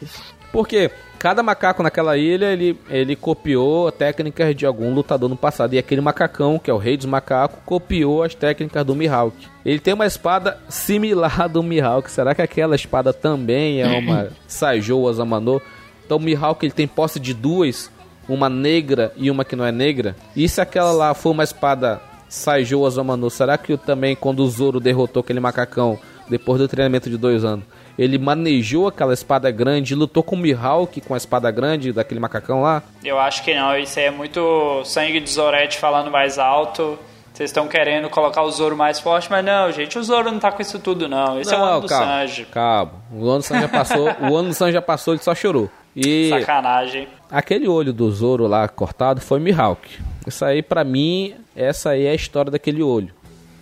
Porque cada macaco naquela ilha, ele, ele copiou técnicas de algum lutador no passado. E aquele macacão, que é o rei dos macacos, copiou as técnicas do Mihawk. Ele tem uma espada similar do Mihawk. Será que aquela espada também é uma [clears throat] Saijou Azamano? Então o Mihawk ele tem posse de duas, uma negra e uma que não é negra. E se aquela lá for uma espada Saijou Azamano, será que também quando o Zoro derrotou aquele macacão depois do treinamento de dois anos, ele manejou aquela espada grande, lutou com o Mihawk com a espada grande daquele macacão lá? Eu acho que não, isso aí é muito sangue de Zorete falando mais alto. Vocês estão querendo colocar o Zoro mais forte, mas não, gente, o Zoro não tá com isso tudo, não. Esse não, é o ano do calma, Sanji. Calma, o ano do Sanji já passou, o ano do Sanji já passou, ele só chorou. E Sacanagem. Aquele olho do Zoro lá cortado foi Mihawk. Isso aí, para mim, essa aí é a história daquele olho.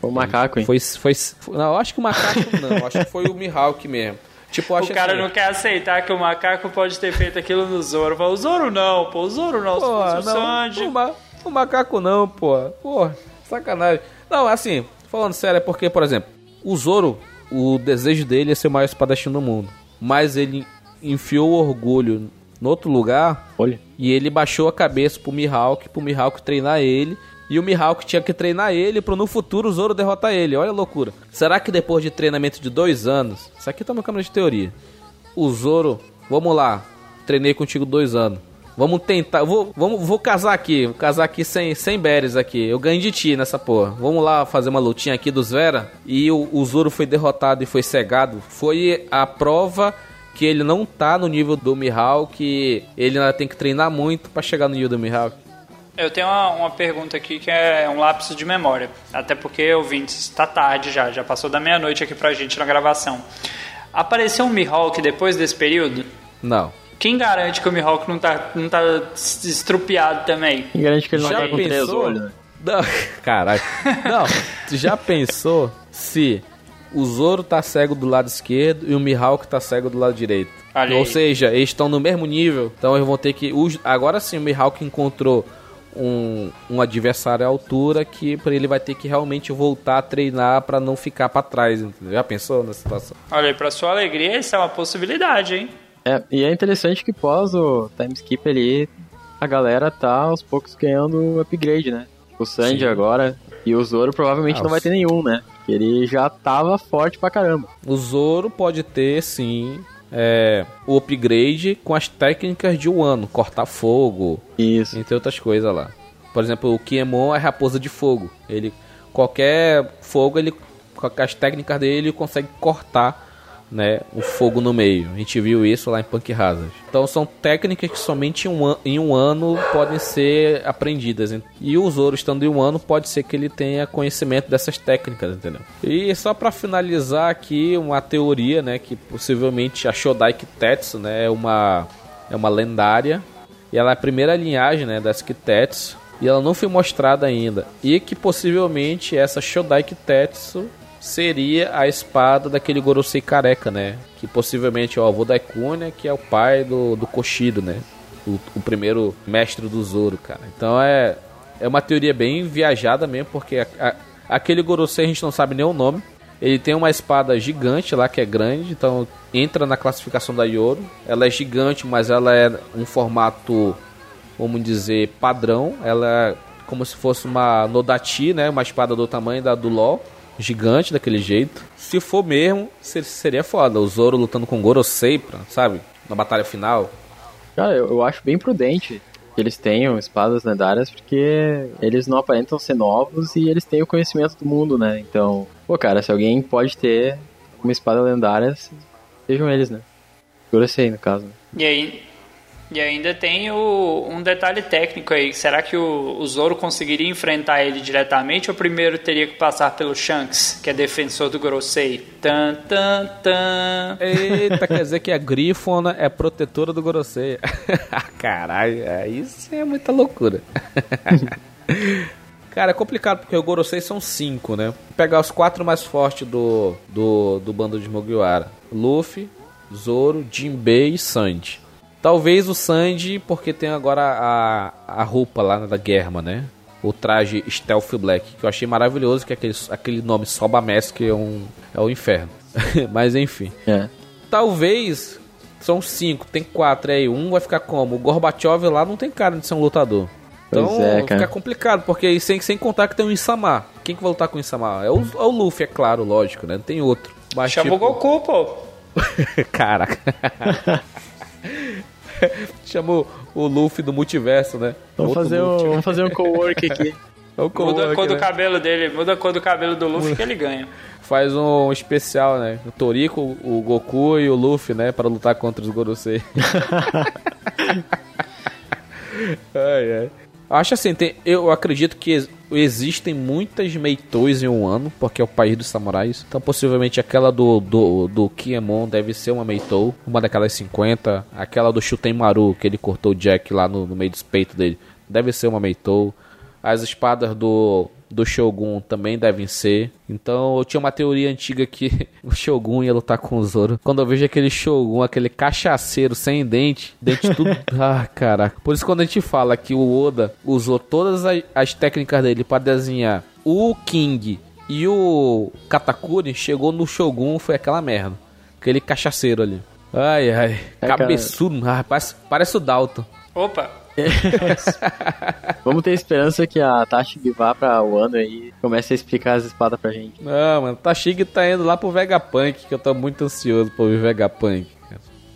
Foi o macaco, hein? Foi, foi, foi, não, eu acho que o macaco [laughs] não, acho que foi o Mihawk mesmo. Tipo, o cara assim, não quer aceitar que o macaco pode ter feito aquilo no Zoro. Fala, o Zoro não, pô, o Zoro não, pô, o Sanji. O, ma, o, macaco não, pô. Pô, sacanagem. Não, assim, falando sério, é porque, por exemplo, o Zoro, o desejo dele é ser o maior espadachim do mundo. Mas ele enfiou o orgulho no outro lugar. Olha. E ele baixou a cabeça pro Mihawk, pro Mihawk treinar ele e o Mihawk tinha que treinar ele para no futuro o Zoro derrotar ele. Olha a loucura. Será que depois de treinamento de dois anos, isso aqui tá no câmera de teoria, o Zoro, vamos lá, treinei contigo dois anos. Vamos tentar, vou, vamos, vou casar aqui, vou casar aqui sem, sem Beres aqui. Eu ganho de ti nessa porra. Vamos lá fazer uma lutinha aqui dos Vera. E o, o Zoro foi derrotado e foi cegado. Foi a prova que ele não tá no nível do Mihawk, ele ainda tem que treinar muito para chegar no nível do Mihawk. Eu tenho uma, uma, pergunta aqui que é um lapso de memória. Até porque, ouvintes, está tarde já, já passou da meia-noite aqui pra gente na gravação. Apareceu um Mihawk depois desse período? Não. Quem garante que o Mihawk não tá, não tá estrupiado também? Quem garante que ele não já tá com três olhos? Não, caralho. Não, tu já pensou se o Zoro tá cego do lado esquerdo e o Mihawk tá cego do lado direito? Ou seja, eles estão no mesmo nível, então eles vão ter que. Agora sim o Mihawk encontrou um, um adversário à altura que ele vai ter que realmente voltar a treinar para não ficar para trás. Entendeu? Já pensou nessa situação? Olha, para sua alegria, isso é uma possibilidade, hein? É, e é interessante que pós o time skip ali, a galera tá aos poucos ganhando upgrade, né? O Sanji Sim. agora e o Zoro provavelmente ah, não vai ter nenhum, né? Ele já tava forte pra caramba. O Zoro pode ter, sim, é, o upgrade com as técnicas de Wano, cortar fogo, Isso. entre outras coisas lá. Por exemplo, o Kiemon é raposa de fogo. Ele qualquer fogo, ele com as técnicas dele ele consegue cortar né, o fogo no meio. A gente viu isso lá em Punk Hazard. Então são técnicas que somente um, em um ano podem ser aprendidas. E o Zoro estando em um ano pode ser que ele tenha conhecimento dessas técnicas, entendeu? E só para finalizar aqui uma teoria, né, que possivelmente a Shodai Kitetsu, né, é uma é uma lendária e ela é a primeira linhagem, né, das Kitetsu e ela não foi mostrada ainda. E que possivelmente essa Shodai Kitetsu seria a espada daquele Gorosei careca, né? Que possivelmente é o avô da Ikunia, que é o pai do, do Koshido, né? O, o, primeiro mestre do Zoro, cara. Então é, é uma teoria bem viajada mesmo, porque a, a, aquele Gorosei a gente não sabe nem o nome. Ele tem uma espada gigante lá que é grande, então entra na classificação da Yoro. Ela é gigante, mas ela é um formato, vamos dizer, padrão. Ela é como se fosse uma Nodati, né? Uma espada do tamanho da do LoL gigante daquele jeito. Se for mesmo, seria foda. O Zoro lutando com o Gorosei, sabe? Na batalha final. Cara, eu, eu acho bem prudente que eles tenham espadas lendárias, porque eles não aparentam ser novos e eles têm o conhecimento do mundo, né? Então, pô, cara, se alguém pode ter uma espada lendária, sejam eles, né? Gorosei, no caso. Né? E aí, e ainda tem o, um detalhe técnico aí. Será que o, o, Zoro conseguiria enfrentar ele diretamente ou primeiro teria que passar pelo Shanks, que é defensor do Gorosei? Tan, tan, tan. Eita, quer dizer que a Grifona é protetora do Gorosei. [laughs] Caralho, isso é muita loucura. [laughs] Cara, é complicado porque o Gorosei são cinco, né? Pegar os quatro mais fortes do, do, do bando de Mugiwara: Luffy, Zoro, Jinbei e Sanji. Talvez o Sanji, porque tem agora a, a roupa lá da Germa, né? O traje Stealth Black, que eu achei maravilhoso, que é aquele, aquele nome Soba Mask é, um, é o inferno. [laughs] Mas enfim. É. Talvez são cinco, tem quatro aí. Um vai ficar como? O Gorbachev lá não tem cara de ser um lutador. Então Pois é, cara. fica complicado, porque sem, sem contar que tem o Insama. Quem que vai lutar com o Insama? É o, é o Luffy, é claro, lógico, né? Não tem outro. Mas, Chama o tipo, Goku, pô. [laughs] Caraca. [laughs] [laughs] Chamou o Luffy do multiverso, né? Vamos Outro fazer, um, multi- vamos fazer um [laughs] co-work aqui. É o Muda a cor do né? cabelo dele, muda a cor do cabelo do Luffy que ele ganha. Faz um especial, né? O Toriko, o Goku e o Luffy, né? Para lutar contra os Gorosei. [laughs] ai, ai. Acho assim, tem- eu acredito que existem muitas Meitois em um ano, porque é o país dos samurais. Então, possivelmente, aquela do, do, do Kiemon deve ser uma Meitou, uma daquelas 50. Aquela do Shutenmaru, que ele cortou o Jack lá no, no meio dos peitos dele, deve ser uma Meitou. As espadas do, do Shogun também devem ser. Então eu tinha uma teoria antiga que [laughs] o Shogun ia lutar com o Zoro. Quando eu vejo aquele Shogun, aquele cachaceiro sem dente, dente tudo. [laughs] ah, caraca. Por isso quando a gente fala que o Oda usou todas as, as técnicas dele para desenhar o King e o Katakuri, chegou no Shogun, foi aquela merda. Aquele cachaceiro ali. Ai, ai. É. Cabeçudo. Ah, parece, parece o Dalton. Opa, [laughs] Vamos ter esperança que a Tashi vá pra Wano aí e comece a explicar as espadas pra gente. Não, mano, Tashig tá indo lá pro Vegapunk, que eu tô muito ansioso pra ouvir Vegapunk.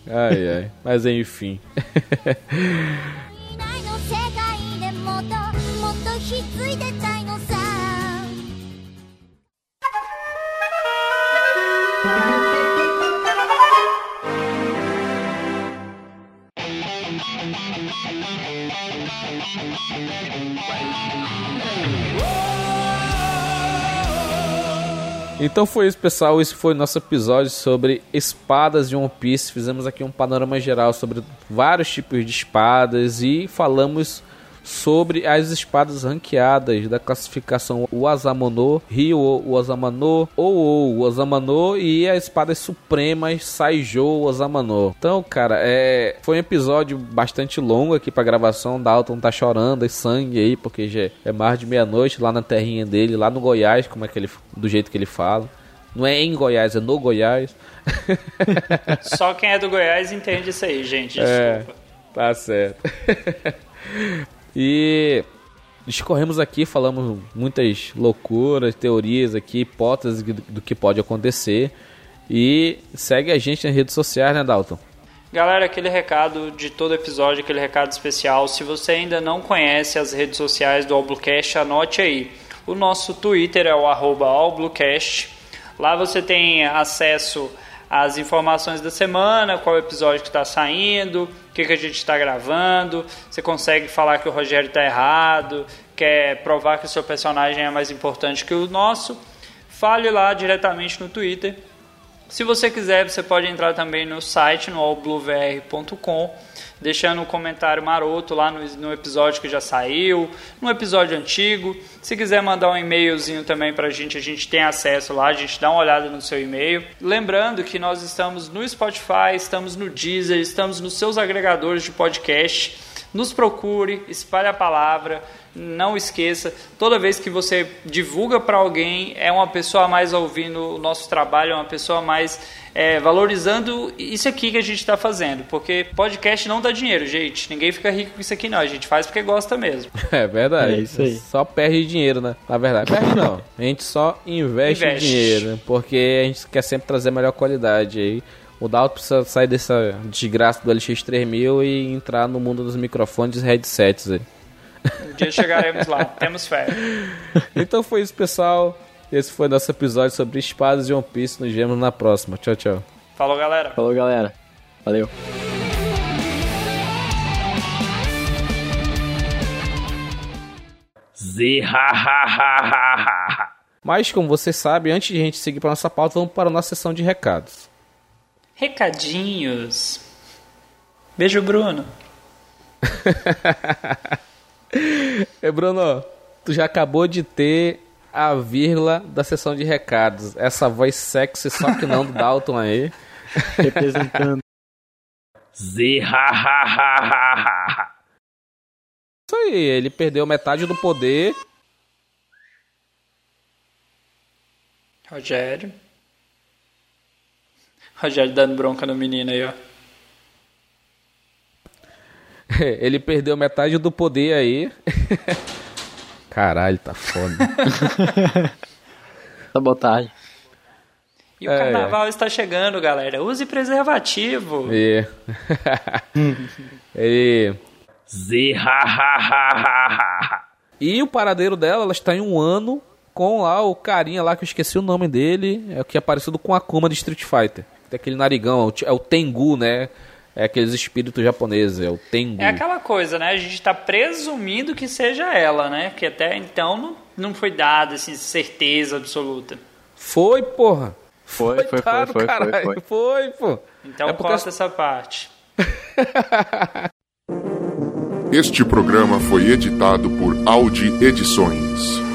Ai, ai. [laughs] Mas enfim. [laughs] Então foi isso, pessoal. Esse foi o nosso episódio sobre espadas de One Piece. Fizemos aqui um panorama geral sobre vários tipos de espadas e falamos sobre as espadas ranqueadas da classificação Wazamono, Ryo Wazamano, ou Wazamano e as espadas supremas Saijo Wazamano. Então, cara, é foi um episódio bastante longo aqui pra gravação. Dalton tá chorando e sangue aí, porque já é mais de meia-noite lá na terrinha dele, lá no Goiás, como é que ele do jeito que ele fala. Não é em Goiás, é no Goiás. [laughs] só quem é do Goiás entende isso aí, gente. É, Desculpa. tá certo. E discorremos aqui, falamos muitas loucuras, teorias aqui, hipóteses do, que pode acontecer. E segue a gente nas redes sociais, né, Dalton? Galera, aquele recado de todo episódio, aquele recado especial. Se você ainda não conhece as redes sociais do Allbluecast, anote aí. O nosso Twitter é o allbluecast. Lá você tem acesso às informações da semana, qual episódio que está saindo, que, que a gente está gravando. Você consegue falar que o Rogério está errado, quer provar que o seu personagem é mais importante que o nosso. Fale lá diretamente no Twitter. Se você quiser, você pode entrar também no site, no allbluevr.com, deixando um comentário maroto lá no, no episódio que já saiu, no episódio antigo. Se quiser mandar um e-mailzinho também pra gente, a gente tem acesso lá, a gente dá uma olhada no seu e-mail. Lembrando que nós estamos no Spotify, estamos no Deezer, estamos nos seus agregadores de podcast. Nos procure, espalhe a palavra, não esqueça, toda vez que você divulga para alguém, é uma pessoa a mais ouvindo o nosso trabalho, é uma pessoa a mais é, valorizando isso aqui que a gente está fazendo. Porque podcast não dá dinheiro, gente. Ninguém fica rico com isso aqui, não. A gente faz porque gosta mesmo. [laughs] É verdade. É isso aí. Só perde dinheiro, né? Na verdade, perde não. A gente só investe, Investe. dinheiro, porque a gente quer sempre trazer melhor qualidade aí. O Dalton precisa sair dessa desgraça do LX3000 e entrar no mundo dos microfones e headsets aí. Um dia chegaremos lá. Temos fé. [laughs] Então foi isso, pessoal. Esse foi nosso episódio sobre espadas de One Piece. Nos vemos na próxima. Tchau, tchau. Falou, galera. Falou, galera. Valeu. [laughs] Mas, como você sabe, antes de a gente seguir para nossa pauta, vamos para a nossa sessão de recados. Recadinhos. Beijo, Bruno. [laughs] [laughs] É, Bruno, tu já acabou de ter a vírgula da sessão de recados. Essa voz sexy, só que não do [laughs] Dalton aí. Representando. Zihahahaha. Isso aí, ele perdeu metade do poder. Rogério. Rogério dando bronca no menino aí, ó. [laughs] Ele perdeu metade do poder aí. [laughs] Caralho, tá foda. Sabotagem. E o É, carnaval está chegando, galera. Use preservativo. E... Ele... [laughs] Zihahahaha. E o paradeiro dela, ela está em um ano com lá o carinha lá que eu esqueci o nome dele, é o que é parecido com a Akuma de Street Fighter. Tem aquele narigão, é o é o Tengu, né? É aqueles espíritos japoneses, é o Tengu. É aquela coisa, né? A gente tá presumindo que seja ela, né? Porque até então não, não foi dada assim, certeza absoluta. Foi, porra. Foi, foi, foi, dado, foi, foi, caralho. foi. Foi, pô. Então É porque corta essa parte. Este programa foi editado por Audi Edições.